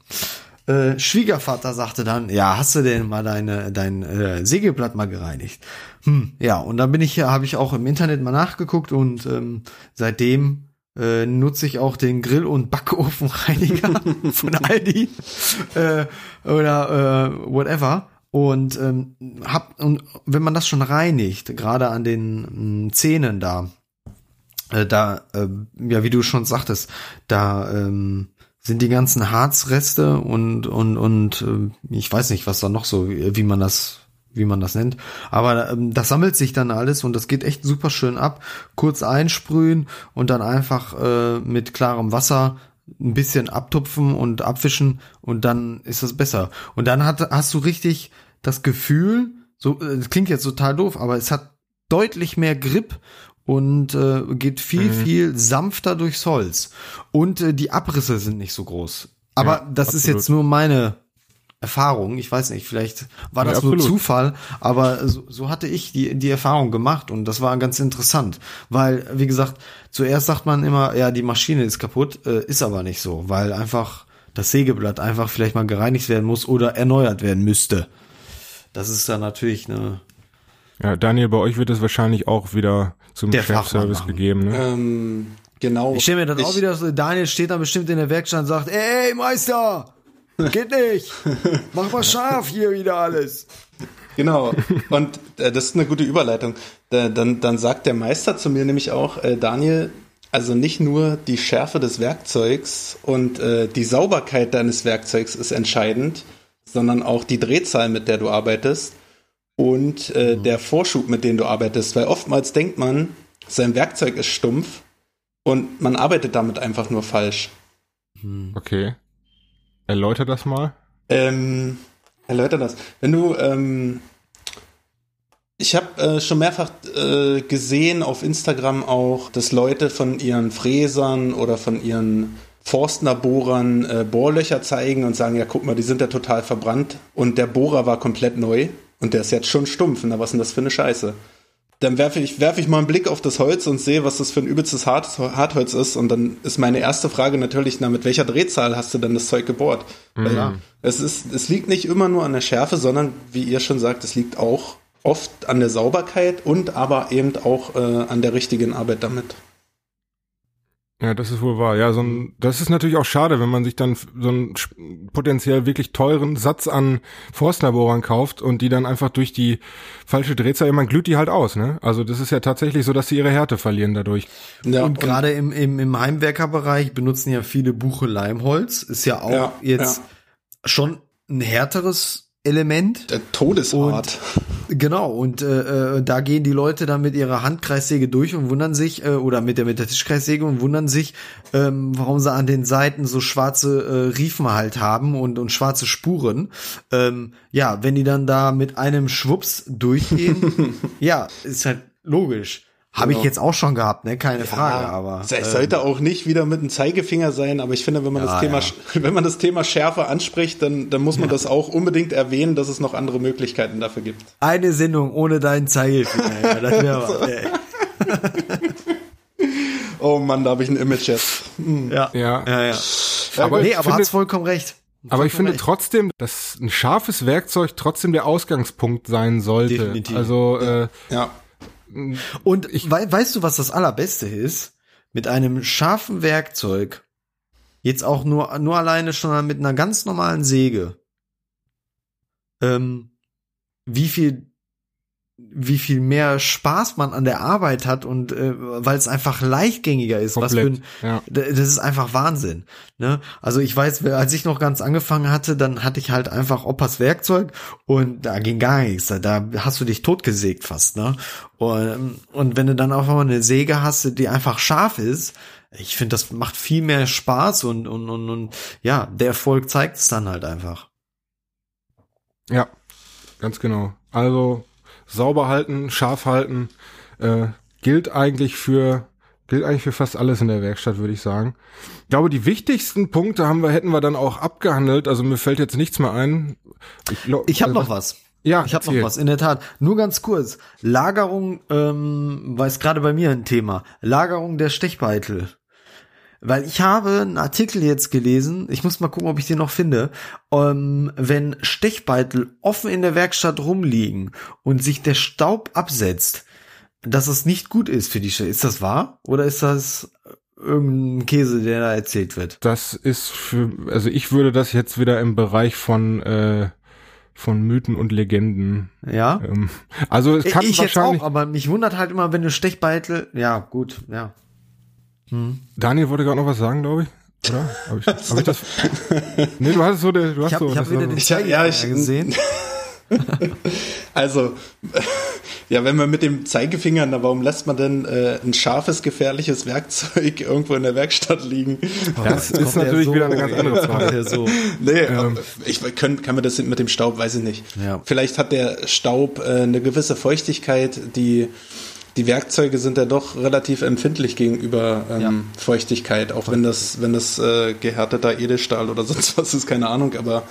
Äh, Schwiegervater sagte dann, ja, hast du denn mal deine dein äh, Sägeblatt mal gereinigt? Hm, ja, und dann bin ich habe ich auch im Internet mal nachgeguckt und ähm, seitdem äh, nutze ich auch den Grill- und Backofenreiniger [laughs] von Aldi äh, oder äh, whatever. Und ähm, hab und wenn man das schon reinigt, gerade an den mh, Zähnen da, äh, da äh, ja wie du schon sagtest, da ähm, sind die ganzen Harzreste und und und äh, ich weiß nicht, was da noch so, wie man das wie man das nennt. Aber ähm, das sammelt sich dann alles und das geht echt super schön ab. Kurz einsprühen und dann einfach äh, mit klarem Wasser ein bisschen abtupfen und abwischen und dann ist das besser. Und dann hat, hast du richtig das Gefühl, so, äh, das klingt jetzt total doof, aber es hat deutlich mehr Grip und äh, geht viel, Mhm. viel sanfter durchs Holz. Und äh, die Abrisse sind nicht so groß. Aber Ja, das ist absolut. jetzt nur meine Erfahrung. Ich weiß nicht, vielleicht war Ja, das nur absolut. Zufall, aber so, so hatte ich die, die Erfahrung gemacht und das war ganz interessant, weil, wie gesagt, zuerst sagt man immer, ja, die Maschine ist kaputt, äh, ist aber nicht so, weil einfach das Sägeblatt einfach vielleicht mal gereinigt werden muss oder erneuert werden müsste. Das ist dann natürlich eine, Ja, Daniel, bei euch wird es wahrscheinlich auch wieder zum Chefservice gegeben. Ne? Ähm, genau. ich stelle mir dann Ich- auch wieder so, Daniel steht dann bestimmt in der Werkstatt und sagt, ey, Meister, geht nicht, mach mal scharf hier wieder alles. Genau. Und äh, das ist eine gute Überleitung. Da, dann, dann sagt der Meister zu mir nämlich auch, äh, Daniel, also nicht nur die Schärfe des Werkzeugs und äh, die Sauberkeit deines Werkzeugs ist entscheidend, sondern auch die Drehzahl, mit der du arbeitest und äh, der Vorschub, mit dem du arbeitest. Weil oftmals denkt man, sein Werkzeug ist stumpf und man arbeitet damit einfach nur falsch. Okay. Erläuter das mal. Ähm, erläuter das. Wenn du, ähm, ich habe äh, schon mehrfach äh, gesehen auf Instagram auch, dass Leute von ihren Fräsern oder von ihren Forstnerbohrern äh, Bohrlöcher zeigen und sagen, ja, guck mal, die sind ja total verbrannt und der Bohrer war komplett neu und der ist jetzt schon stumpf. Na, was ist denn das für eine Scheiße? Dann werfe ich, werfe ich mal einen Blick auf das Holz und sehe, was das für ein übelstes Hart, Hartholz ist. Und dann ist meine erste Frage natürlich, na, mit welcher Drehzahl hast du denn das Zeug gebohrt? Weil es ist, es liegt nicht immer nur an der Schärfe, sondern, wie ihr schon sagt, es liegt auch oft an der Sauberkeit und aber eben auch äh, an der richtigen Arbeit damit. Ja, das ist wohl wahr. Ja, so ein, das ist natürlich auch schade, wenn man sich dann so einen potenziell wirklich teuren Satz an Forstnerbohrern kauft und die dann einfach durch die falsche Drehzahl, man glüht die halt aus, ne? Also das ist ja tatsächlich so, dass sie ihre Härte verlieren dadurch. Ja, und gerade im, im, im Heimwerkerbereich benutzen ja viele Buche Leimholz. Ist ja auch Ja, jetzt ja. schon ein härteres Element. der Todesart. Genau, und äh, äh, da gehen die Leute dann mit ihrer Handkreissäge durch und wundern sich, äh, oder mit der, mit der Tischkreissäge und wundern sich, ähm, warum sie an den Seiten so schwarze äh, Riefen halt haben und, und schwarze Spuren. Ähm, ja, wenn die dann da mit einem Schwups durchgehen, [laughs] ja, ist halt logisch. Habe ich Genau. jetzt auch schon gehabt, ne? Keine Frage, Ja, aber. es äh, sollte auch nicht wieder mit dem Zeigefinger sein, aber ich finde, wenn man Ja, das Thema, ja. [laughs] wenn man das Thema Schärfe anspricht, dann, dann muss man das auch unbedingt erwähnen, dass es noch andere Möglichkeiten dafür gibt. eine Sendung ohne deinen Zeigefinger. ja, das wäre was, [laughs] ey. [laughs] Oh Mann, da habe ich ein Image jetzt. Ja, Ja. ja, ja. Aber nee, aber finde- hat's vollkommen recht. Aber ich finde trotzdem, dass ein scharfes Werkzeug trotzdem der Ausgangspunkt sein sollte. Definitiv. Also äh, Ja. Und ich wei weißt du, was das allerbeste ist? Mit einem scharfen Werkzeug, jetzt auch nur, nur alleine schon mit einer ganz normalen Säge, ähm, wie viel wie viel mehr Spaß man an der Arbeit hat und äh, weil es einfach leichtgängiger ist. Was für komplett. ein, ja. das ist einfach Wahnsinn. Ne? Also ich weiß, als ich noch ganz angefangen hatte, dann hatte ich halt einfach Oppas Werkzeug und da ging gar nichts. Da, da hast du dich totgesägt fast. Ne? Und, und wenn du dann auch mal eine Säge hast, die einfach scharf ist, ich finde, das macht viel mehr Spaß und, und, und, und ja, der Erfolg zeigt es dann halt einfach. Ja, ganz genau. Also sauber halten, scharf halten, äh, gilt eigentlich für gilt eigentlich für fast alles in der Werkstatt, würde ich sagen. Ich glaube, die wichtigsten Punkte haben wir hätten wir dann auch abgehandelt. Also mir fällt jetzt nichts mehr ein. Ich, Ich habe also, noch was. Ja, Ich habe noch was, in der Tat. Nur ganz kurz. Lagerung, ähm, war jetzt gerade bei mir ein Thema. Lagerung der Stechbeitel. Weil ich habe einen Artikel jetzt gelesen, ich muss mal gucken, ob ich den noch finde, ähm, wenn Stechbeitel offen in der Werkstatt rumliegen und sich der Staub absetzt, dass es nicht gut ist für die Stelle. Ist das wahr? Oder ist das irgendein Käse, der da erzählt wird? Das ist für, also ich würde das jetzt wieder im Bereich von äh, von Mythen und Legenden. Ja? Ähm, also es kann ich jetzt wahrscheinlich. auch, aber mich wundert halt immer, wenn du Stechbeitel, ja, gut, ja. Daniel wollte gerade noch was sagen, glaube ich. Oder? Hab ich, hab ich das? [laughs] Nee, du hattest so, der- du hast Ich habe so. ich hab das wieder den Ich hab- ja, ich- gesehen. [laughs] Also, [laughs] ja, wenn man mit dem Zeigefinger, na, warum lässt man denn äh, ein scharfes, gefährliches Werkzeug irgendwo in der Werkstatt liegen? Das Kommt ist natürlich so, wieder eine ganz andere Frage. so. Nee, ich können, kann man das mit dem Staub, weiß ich nicht. Ja. Vielleicht hat der Staub äh, eine gewisse Feuchtigkeit, die die Werkzeuge sind ja doch relativ empfindlich gegenüber ähm, Ja. Feuchtigkeit, auch wenn das, wenn das äh, gehärteter Edelstahl oder [laughs] sonst was ist, keine Ahnung. Aber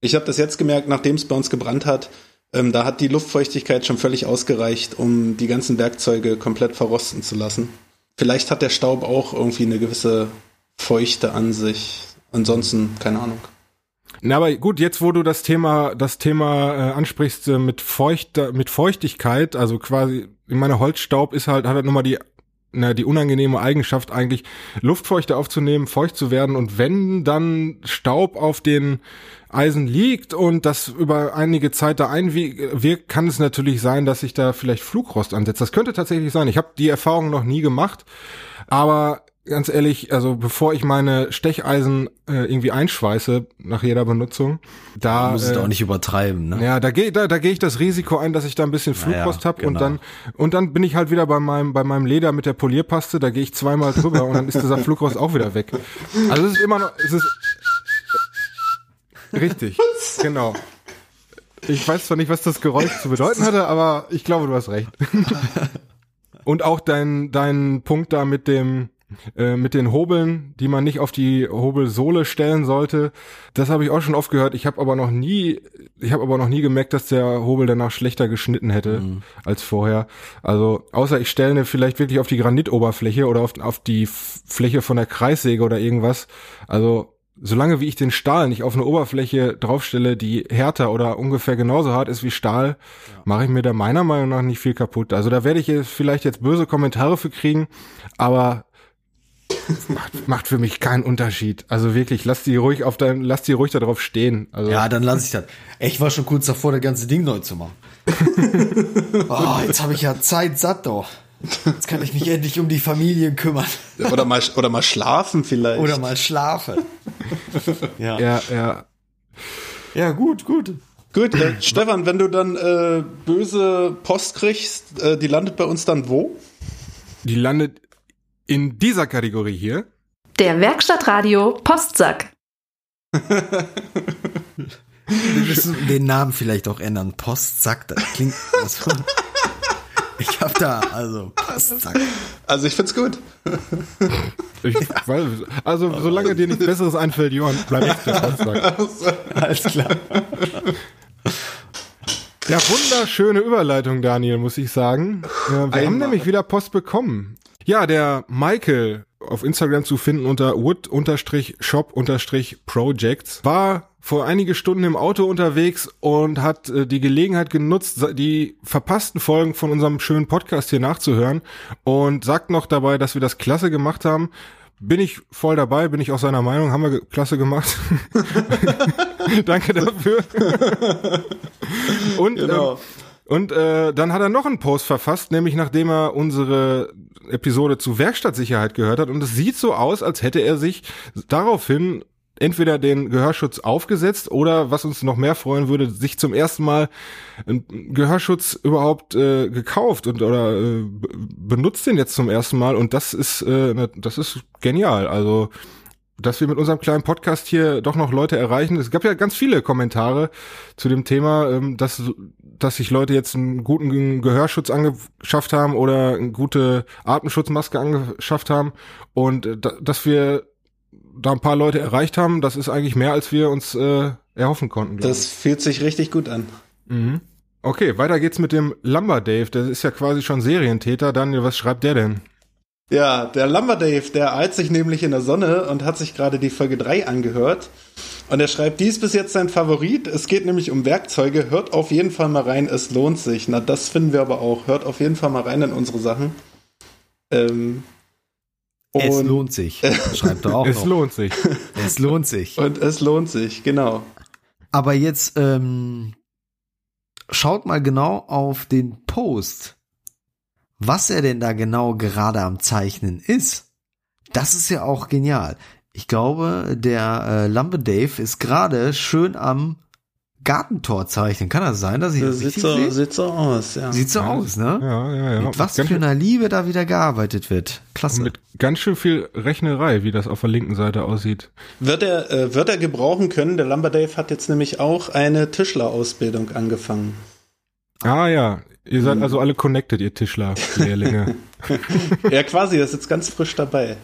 ich habe das jetzt gemerkt, nachdem es bei uns gebrannt hat, ähm, da hat die Luftfeuchtigkeit schon völlig ausgereicht, um die ganzen Werkzeuge komplett verrosten zu lassen. Vielleicht hat der Staub auch irgendwie eine gewisse Feuchte an sich. Ansonsten, keine Ahnung. Na, aber gut, jetzt wo du das Thema, das Thema äh, ansprichst äh, mit Feucht, mit Feuchtigkeit, also quasi, ich meine, Holzstaub ist halt, hat halt nur mal die, na, die unangenehme Eigenschaft eigentlich, Luftfeuchte aufzunehmen, feucht zu werden und wenn dann Staub auf den Eisen liegt und das über einige Zeit da einwirkt, kann es natürlich sein, dass sich da vielleicht Flugrost ansetzt. Das könnte tatsächlich sein. Ich habe die Erfahrung noch nie gemacht, aber ganz ehrlich, also bevor ich meine Stecheisen äh, irgendwie einschweiße nach jeder Benutzung, da Muss es äh, auch nicht übertreiben, ne? ja, da gehe da, da geh ich das Risiko ein, dass ich da ein bisschen Naja, Flugrost hab und genau. dann und dann bin ich halt wieder bei meinem bei meinem Leder mit der Polierpaste, da gehe ich zweimal drüber und dann ist dieser Flugrost auch wieder weg. Also es ist immer noch es ist richtig, genau. Ich weiß zwar nicht, was das Geräusch zu bedeuten hatte, aber ich glaube, du hast recht. Und auch dein dein Punkt da mit dem äh, mit den Hobeln, die man nicht auf die Hobelsohle stellen sollte, das habe ich auch schon oft gehört. Ich habe aber noch nie, ich habe aber noch nie gemerkt, dass der Hobel danach schlechter geschnitten hätte als vorher. Also außer ich stelle ne vielleicht wirklich auf die Granitoberfläche oder auf, auf die Fläche von der Kreissäge oder irgendwas. Also solange wie ich den Stahl nicht auf eine Oberfläche draufstelle, die härter oder ungefähr genauso hart ist wie Stahl, mache ich mir da meiner Meinung nach nicht viel kaputt. Also da werde ich jetzt vielleicht jetzt böse Kommentare für kriegen, aber macht, macht für mich keinen Unterschied. Also wirklich, lass die ruhig auf dein, lass die ruhig da drauf stehen. Also Ja, dann lasse ich das. Ey, Ich war schon kurz davor, das ganze Ding neu zu machen. oh, [laughs] jetzt habe ich ja Zeit satt doch. Jetzt kann ich mich endlich um die Familie kümmern. Oder mal, oder mal schlafen vielleicht. Oder mal schlafen. Ja. ja, ja. Ja, gut, gut. Gut, äh, Stefan, wenn du dann äh, böse Post kriegst, äh, die landet bei uns dann wo? Die landet in dieser Kategorie hier. Der Werkstattradio Postsack. Wir müssen den Namen vielleicht auch ändern. Postsack, das klingt so. Ich hab da, also, Postsack. Also ich find's gut. Ich, weil, also solange dir nichts Besseres einfällt, Johann, bleib ich der Postsack. Alles klar. Ja, wunderschöne Überleitung, Daniel, muss ich sagen. Wir haben Einmal. nämlich wieder Post bekommen. Ja, der Michael auf Instagram zu finden unter wood-shop-projects war vor einige Stunden im Auto unterwegs und hat äh, die Gelegenheit genutzt, die verpassten Folgen von unserem schönen Podcast hier nachzuhören und sagt noch dabei, dass wir das klasse gemacht haben. Bin ich voll dabei, bin ich auch seiner Meinung, haben wir ge- klasse gemacht. [laughs] Danke dafür. [laughs] und Genau. ähm, und äh, dann hat er noch einen Post verfasst, nämlich nachdem er unsere Episode zu Werkstattsicherheit gehört hat. Und es sieht so aus, als hätte er sich daraufhin entweder den Gehörschutz aufgesetzt oder, was uns noch mehr freuen würde, sich zum ersten Mal einen Gehörschutz überhaupt äh, gekauft und oder äh, be- benutzt den jetzt zum ersten Mal. Und das ist, äh, das ist genial. Also dass wir mit unserem kleinen Podcast hier doch noch Leute erreichen. Es gab ja ganz viele Kommentare zu dem Thema, ähm, dass, dass sich Leute jetzt einen guten Gehörschutz angeschafft haben oder eine gute Atemschutzmaske angeschafft haben und äh, da, dass wir da ein paar Leute erreicht haben, das ist eigentlich mehr, als wir uns äh, erhoffen konnten. Das fühlt sich richtig gut an. Mhm. Okay, weiter geht's mit dem Lumber Dave. Der ist ja quasi schon Serientäter. Daniel, was schreibt der denn? Ja, der Lumber Dave, der eilt sich nämlich in der Sonne und hat sich gerade die Folge 3 angehört. Und er schreibt, dies bis jetzt sein Favorit. Es geht nämlich um Werkzeuge. Hört auf jeden Fall mal rein, es lohnt sich. Na, das finden wir aber auch. Hört auf jeden Fall mal rein in unsere Sachen. Ähm, Es lohnt sich. Schreibt er auch [laughs] es noch. lohnt sich. Es lohnt sich. Und es lohnt sich, genau. Aber jetzt ähm, schaut mal genau auf den Post, was er denn da genau gerade am Zeichnen ist. Das ist ja auch genial. Ich glaube, der äh, Lampe Dave ist gerade schön am Gartentor zeichnen. Kann das sein, dass ich das Sieht so, sehe? sieht so aus, ja. Sieht so aus, ne? Ja, ja, ja. Mit was Ganz für einer Liebe da wieder gearbeitet wird. Klasse. Mit ganz schön viel Rechnerei, wie das auf der linken Seite aussieht. Wird er, äh, wird er gebrauchen können? Der Lumber Dave hat jetzt nämlich auch eine Tischlerausbildung angefangen. Ah ja, ihr seid also alle connected, ihr Tischler-Lehrlinge. [laughs] Ja, quasi, er ist jetzt ganz frisch dabei.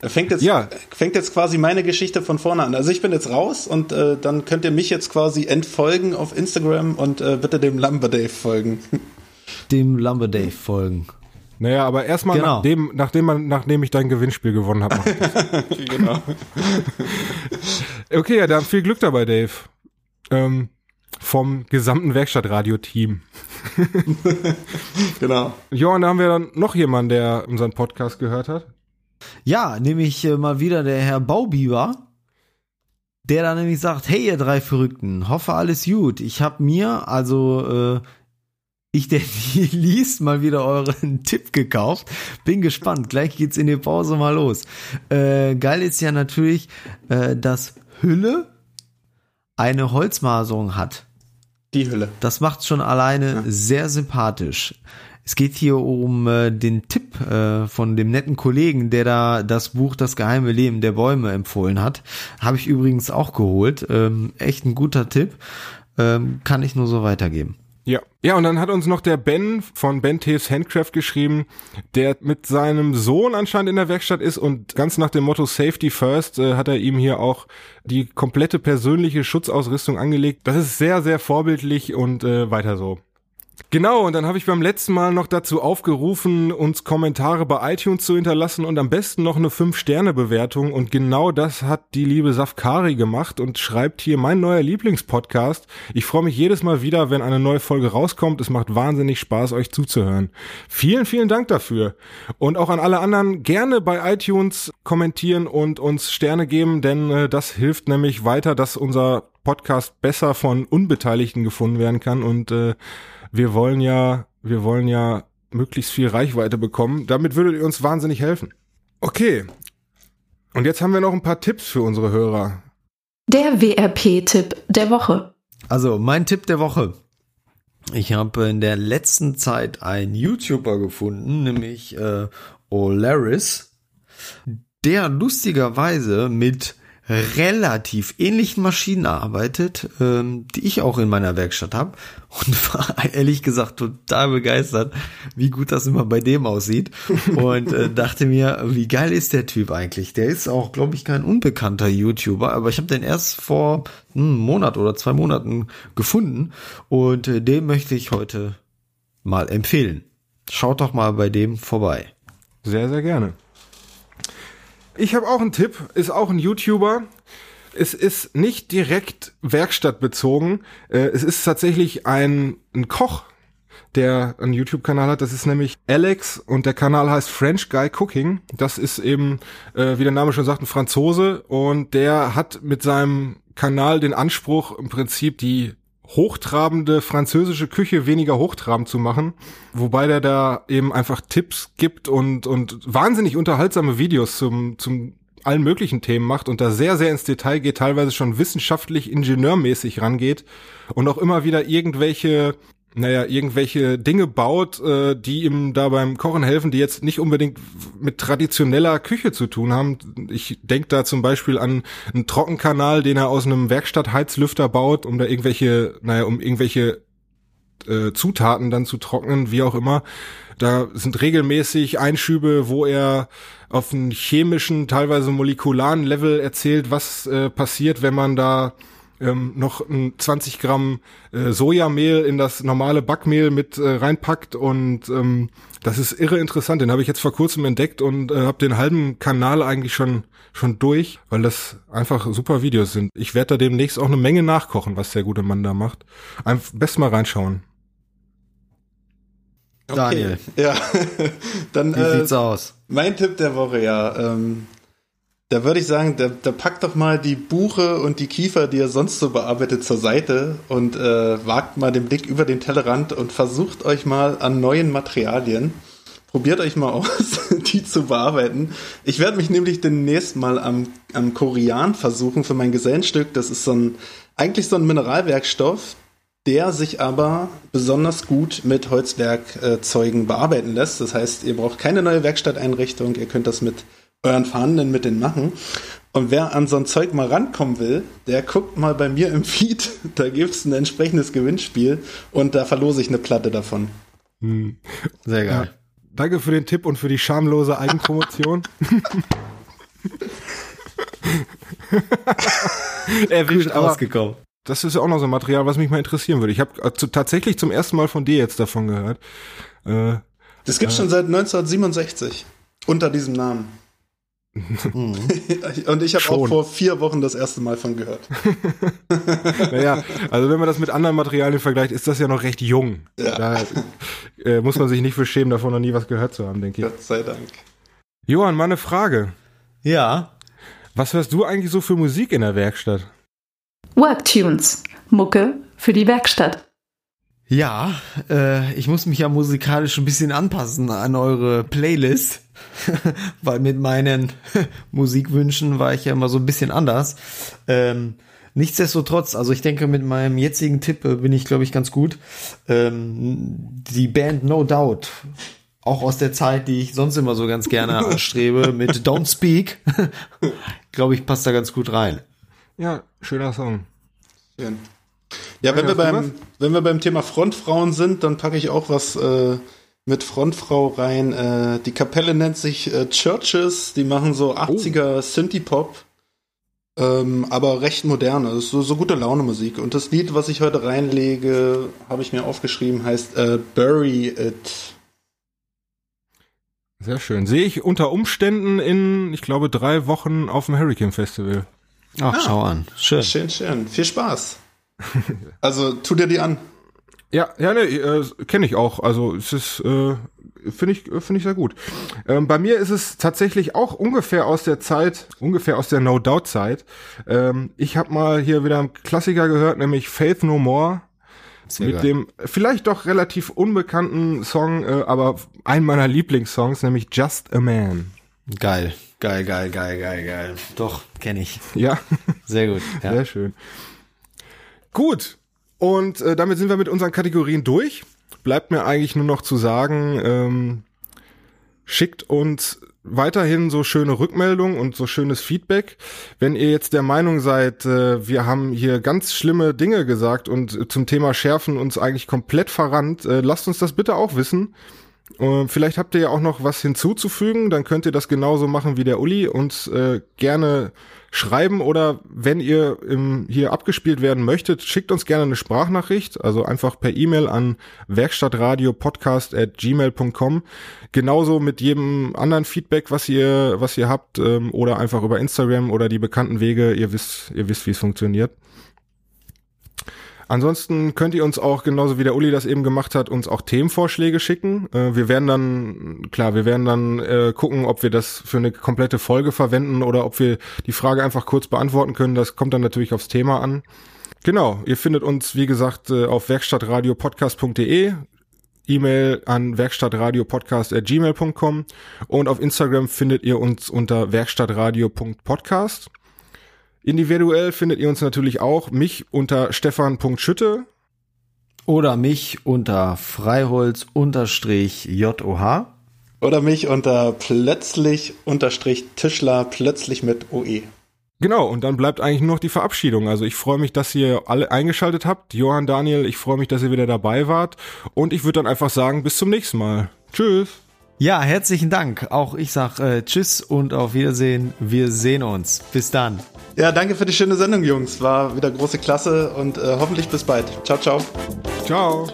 Er fängt jetzt, Ja. fängt jetzt quasi meine Geschichte von vorne an. Also ich bin jetzt raus und äh, dann könnt ihr mich jetzt quasi entfolgen auf Instagram und äh, bitte dem Lumber Dave folgen. [laughs] Dem Lumber Dave folgen. naja, aber erstmal Genau. nachdem, nachdem man, nachdem ich dein Gewinnspiel gewonnen habe. [laughs] genau. okay, ja, dann viel Glück dabei, Dave. Ähm, vom gesamten Werkstattradio-Team. [laughs] genau. Ja, und da haben wir dann noch jemanden, der unseren Podcast gehört hat. Ja, nämlich äh, mal wieder der Herr Baubiber, der da nämlich sagt, hey ihr drei Verrückten, hoffe alles gut. Ich hab mir, also äh, ich, der [laughs] nie liest, mal wieder euren [laughs] Tipp gekauft. Bin gespannt, gleich geht's in die Pause mal los. Äh, geil ist ja natürlich, äh, dass Hülle eine Holzmaserung hat. Die Hülle. Das macht schon alleine sehr sympathisch. Es geht hier um äh, den Tipp äh, von dem netten Kollegen, der da das Buch Das geheime Leben der Bäume empfohlen hat. Habe ich übrigens auch geholt. Ähm, echt ein guter Tipp. Ähm, kann ich nur so weitergeben. Ja. Ja, und dann hat uns noch der Ben von Ben Taves Handcraft geschrieben, der mit seinem Sohn anscheinend in der Werkstatt ist und ganz nach dem Motto Safety First äh, hat er ihm hier auch die komplette persönliche Schutzausrüstung angelegt. Das ist sehr, sehr vorbildlich und äh, weiter so. Genau, und dann habe ich beim letzten Mal noch dazu aufgerufen, uns Kommentare bei iTunes zu hinterlassen und am besten noch eine 5-Sterne-Bewertung. Und genau das hat die liebe Safkari gemacht und schreibt hier mein neuer Lieblingspodcast. Ich freue mich jedes Mal wieder, wenn eine neue Folge rauskommt. Es macht wahnsinnig Spaß, euch zuzuhören. Vielen, vielen Dank dafür. Und auch an alle anderen gerne bei iTunes kommentieren und uns Sterne geben, denn äh, das hilft nämlich weiter, dass unser Podcast besser von Unbeteiligten gefunden werden kann und äh, wir wollen ja, wir wollen ja möglichst viel Reichweite bekommen. Damit würdet ihr uns wahnsinnig helfen. Okay. Und jetzt haben wir noch ein paar Tipps für unsere Hörer. Der WRP-Tipp der Woche. Also, mein Tipp der Woche. Ich habe in der letzten Zeit einen YouTuber gefunden, nämlich äh, Olaris, der lustigerweise mit relativ ähnlichen Maschinen arbeitet, ähm, die ich auch in meiner Werkstatt habe und [laughs] war ehrlich gesagt total begeistert, wie gut das immer bei dem aussieht und äh, dachte mir, wie geil ist der Typ eigentlich? Der ist auch, glaube ich, kein unbekannter YouTuber, aber ich habe den erst vor einem Monat oder zwei Monaten gefunden und äh, den möchte ich heute mal empfehlen. Schaut doch mal bei dem vorbei. Sehr, sehr gerne. Ich habe auch einen Tipp, ist auch ein YouTuber. es ist nicht direkt werkstattbezogen. Äh, es ist tatsächlich ein, ein Koch, der einen YouTube-Kanal hat. Das ist nämlich Alex und der Kanal heißt French Guy Cooking. Das ist eben, äh, wie der Name schon sagt, ein Franzose und der hat mit seinem Kanal den Anspruch, im Prinzip die hochtrabende französische Küche weniger hochtrabend zu machen, wobei der da eben einfach Tipps gibt und und wahnsinnig unterhaltsame Videos zum zum allen möglichen Themen macht und da sehr, sehr ins Detail geht, teilweise schon wissenschaftlich, ingenieurmäßig rangeht und auch immer wieder irgendwelche naja, irgendwelche Dinge baut, äh, die ihm da beim Kochen helfen, die jetzt nicht unbedingt mit traditioneller Küche zu tun haben. Ich denke da zum Beispiel an einen Trockenkanal, den er aus einem Werkstattheizlüfter baut, um da irgendwelche, naja, um irgendwelche äh, Zutaten dann zu trocknen, wie auch immer. Da sind regelmäßig Einschübe, wo er auf einem chemischen, teilweise molekularen Level erzählt, was äh, passiert, wenn man da ähm, noch ein 20 Gramm äh, Sojamehl in das normale Backmehl mit äh, reinpackt und ähm, das ist irre interessant. Den habe ich jetzt vor kurzem entdeckt und äh, habe den halben Kanal eigentlich schon schon durch, weil das einfach super Videos sind. Ich werde da demnächst auch eine Menge nachkochen, was der gute Mann da macht. Einfach best mal reinschauen. Okay. Daniel. Ja, [laughs] dann Wie äh, sieht's aus? mein Tipp der Woche, ja. Ähm, da würde ich sagen, da, da packt doch mal die Buche und die Kiefer, die ihr sonst so bearbeitet, zur Seite und äh, wagt mal den Blick über den Tellerrand und versucht euch mal an neuen Materialien. Probiert euch mal aus, [laughs] die zu bearbeiten. Ich werde mich nämlich demnächst mal am, am Korean versuchen für mein Gesellenstück. Das ist so ein, eigentlich so ein Mineralwerkstoff, der sich aber besonders gut mit Holzwerkzeugen bearbeiten lässt. Das heißt, ihr braucht keine neue Werkstatteinrichtung, ihr könnt das mit euren vorhandenen Mitteln machen. Und wer an so ein Zeug mal rankommen will, der guckt mal bei mir im Feed, da gibt's ein entsprechendes Gewinnspiel und da verlose ich eine Platte davon. Sehr geil. Danke für den Tipp und für die schamlose Eigenpromotion. [laughs] Erwischt, Gut aber rausgekommen. das ist ja auch noch so ein Material, was mich mal interessieren würde. Ich habe äh, zu- tatsächlich zum ersten Mal von dir jetzt davon gehört. Äh, Das gibt's schon seit 1967 unter diesem Namen. [laughs] und ich habe auch vor vier Wochen das erste Mal von gehört. [laughs] naja, also wenn man das mit anderen Materialien vergleicht, ist das ja noch recht jung. Ja. Da äh, muss man sich nicht für schämen, davon noch nie was gehört zu haben, denke ich. Gott sei Dank. Johann, mal eine Frage. Ja. Was hörst du eigentlich so für Musik in der Werkstatt? Worktunes. Mucke für die Werkstatt. Ja, äh, ich muss mich ja musikalisch ein bisschen anpassen an eure Playlist, [laughs] weil mit meinen [laughs] Musikwünschen war ich ja immer so ein bisschen anders. Ähm, nichtsdestotrotz, also ich denke, mit meinem jetzigen Tipp äh, bin ich, glaube ich, ganz gut. Ähm, die Band No Doubt, auch aus der Zeit, die ich sonst immer so ganz gerne [laughs] anstrebe, mit Don't Speak, glaube ich, passt da ganz gut rein. Ja, schöner Song. Schön. Ja, wenn Ja, wir, beim, wenn wir beim Thema Frontfrauen sind, dann packe ich auch was äh, mit Frontfrau rein. Äh, die Kapelle nennt sich äh, Churches, die machen so 80er Synthie-Pop, ähm, aber recht moderne, das ist so, so gute Laune-Musik. Und das Lied, was ich heute reinlege, habe ich mir aufgeschrieben, heißt äh, Bury It. Sehr schön. Sehe ich unter Umständen in, ich glaube, drei Wochen auf dem Hurricane Festival. Ach, schau an. Schön. Schön, schön. Viel Spaß. [laughs] Also tu dir die an. Ja, ja, ne, äh, kenne ich auch. Also es ist, äh, finde ich, finde ich sehr gut. Ähm, bei mir ist es tatsächlich auch ungefähr aus der Zeit, ungefähr aus der No Doubt Zeit. Ähm, ich habe mal hier wieder einen Klassiker gehört, nämlich Faith No More. Sehr mit geil. dem vielleicht doch relativ unbekannten Song, äh, aber einen meiner Lieblingssongs, nämlich Just a Man. Geil. Geil, geil, geil, geil, geil. Doch, kenne ich. Ja, Sehr gut. [laughs] Ja. sehr schön. Gut, und äh, damit sind wir mit unseren Kategorien durch. Bleibt mir eigentlich nur noch zu sagen, ähm, schickt uns weiterhin so schöne Rückmeldungen und so schönes Feedback. Wenn ihr jetzt der Meinung seid, äh, wir haben hier ganz schlimme Dinge gesagt und äh, zum Thema Schärfen uns eigentlich komplett verrannt, äh, lasst uns das bitte auch wissen. Äh, vielleicht habt ihr ja auch noch was hinzuzufügen, dann könnt ihr das genauso machen wie der Uli und äh, gerne schreiben oder wenn ihr im, hier abgespielt werden möchtet, schickt uns gerne eine Sprachnachricht, also einfach per E-Mail an werkstattradiopodcast@gmail.com. Genauso mit jedem anderen Feedback, was ihr was ihr habt ähm, oder einfach über Instagram oder die bekannten Wege. Ihr wisst ihr wisst, wie es funktioniert. Ansonsten könnt ihr uns auch, genauso wie der Uli das eben gemacht hat, uns auch Themenvorschläge schicken. Äh, wir werden dann, klar, wir werden dann äh, gucken, ob wir das für eine komplette Folge verwenden oder ob wir die Frage einfach kurz beantworten können. Das kommt dann natürlich aufs Thema an. Genau, ihr findet uns, wie gesagt, äh, auf werkstattradiopodcast.de, E-Mail an werkstattradiopodcast.gmail.com und auf Instagram findet ihr uns unter werkstattradio.podcast. Individuell findet ihr uns natürlich auch, mich unter stefan.schütte. Oder mich unter Freiholz-JOH. Oder mich unter plötzlich unterstrich Tischler plötzlich mit OE. Genau, und dann bleibt eigentlich nur noch die Verabschiedung. Also ich freue mich, dass ihr alle eingeschaltet habt. Johann, Daniel, ich freue mich, dass ihr wieder dabei wart. Und ich würde dann einfach sagen, bis zum nächsten Mal. Tschüss. Ja, herzlichen Dank. Auch ich sag äh, Tschüss und auf Wiedersehen. Wir sehen uns. Bis dann. Ja, danke für die schöne Sendung, Jungs. War wieder große Klasse und äh, hoffentlich bis bald. Ciao, ciao. Ciao.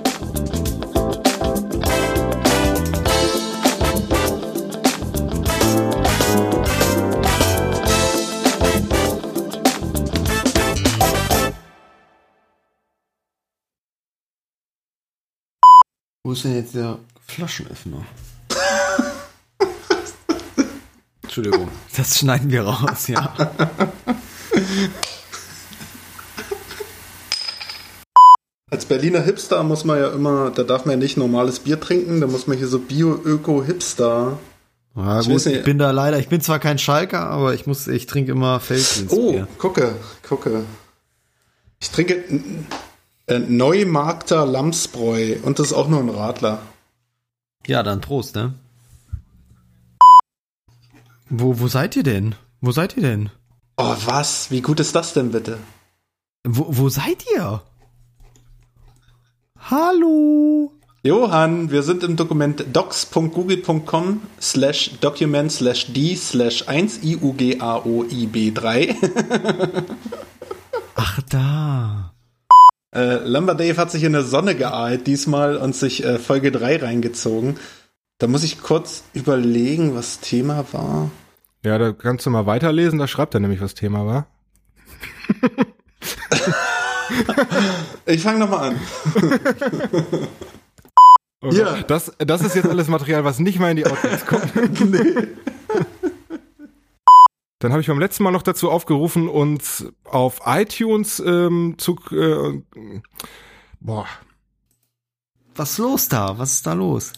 Wo ist denn jetzt der Flaschenöffner? [laughs] Entschuldigung, das schneiden wir raus, ja. [laughs] Als Berliner Hipster muss man ja immer, da darf man ja nicht normales Bier trinken, da muss man hier so Bio-Öko-Hipster. Ja, Ich gut, ich bin da leider, ich bin zwar kein Schalker, aber ich muss, ich trinke immer Oh, Felddienstbier. gucke, gucke. Ich trinke äh, Neumarkter Lamsbräu und das ist auch nur ein Radler. Ja, dann Prost, ne? Wo, wo seid ihr denn? Wo seid ihr denn? Oh, was? Wie gut ist das denn bitte? Wo, wo seid ihr? Hallo? Johann, wir sind im Dokument docs.google.com slash document slash d slash 1 iugaoib3. [laughs] Ach, da. Äh, Lumber Dave hat sich in der Sonne geahlt diesmal und sich äh, Folge 3 reingezogen. Da muss ich kurz überlegen, was Thema war. Ja, da kannst du mal weiterlesen, da schreibt er nämlich, was Thema war. [laughs] Ich fange nochmal an. Okay. Ja. Das, das ist jetzt alles Material, was nicht mal in die Outtakes kommt. [laughs] Dann habe ich beim letzten Mal noch dazu aufgerufen, uns auf iTunes ähm, zu... Äh, boah, Was ist los da? Was ist da los?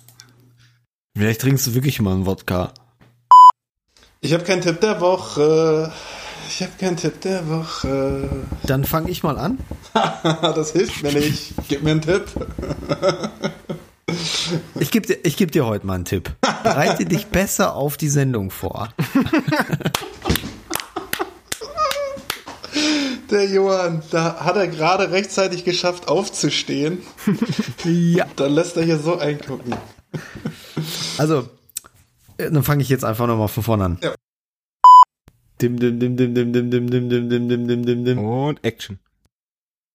Vielleicht trinkst du wirklich mal einen Wodka. Ich habe keinen Tipp der Woche. Ich habe keinen Tipp der Woche. [laughs] Dann fange ich mal an. [laughs] das hilft mir nicht. Gib mir einen Tipp. [laughs] Ich gebe dir, ich geb dir heute mal einen Tipp. Bereite dich besser auf die Sendung vor. Der Johann, da hat er gerade rechtzeitig geschafft aufzustehen. Ja. Dann lässt er hier so eingucken. Also, äh, dann fange ich jetzt einfach nochmal von vorne an. Ja. Dim, dim, dim, dim, dim, dim, dim, dim, dim, dim, dim, dim, dim, und Action.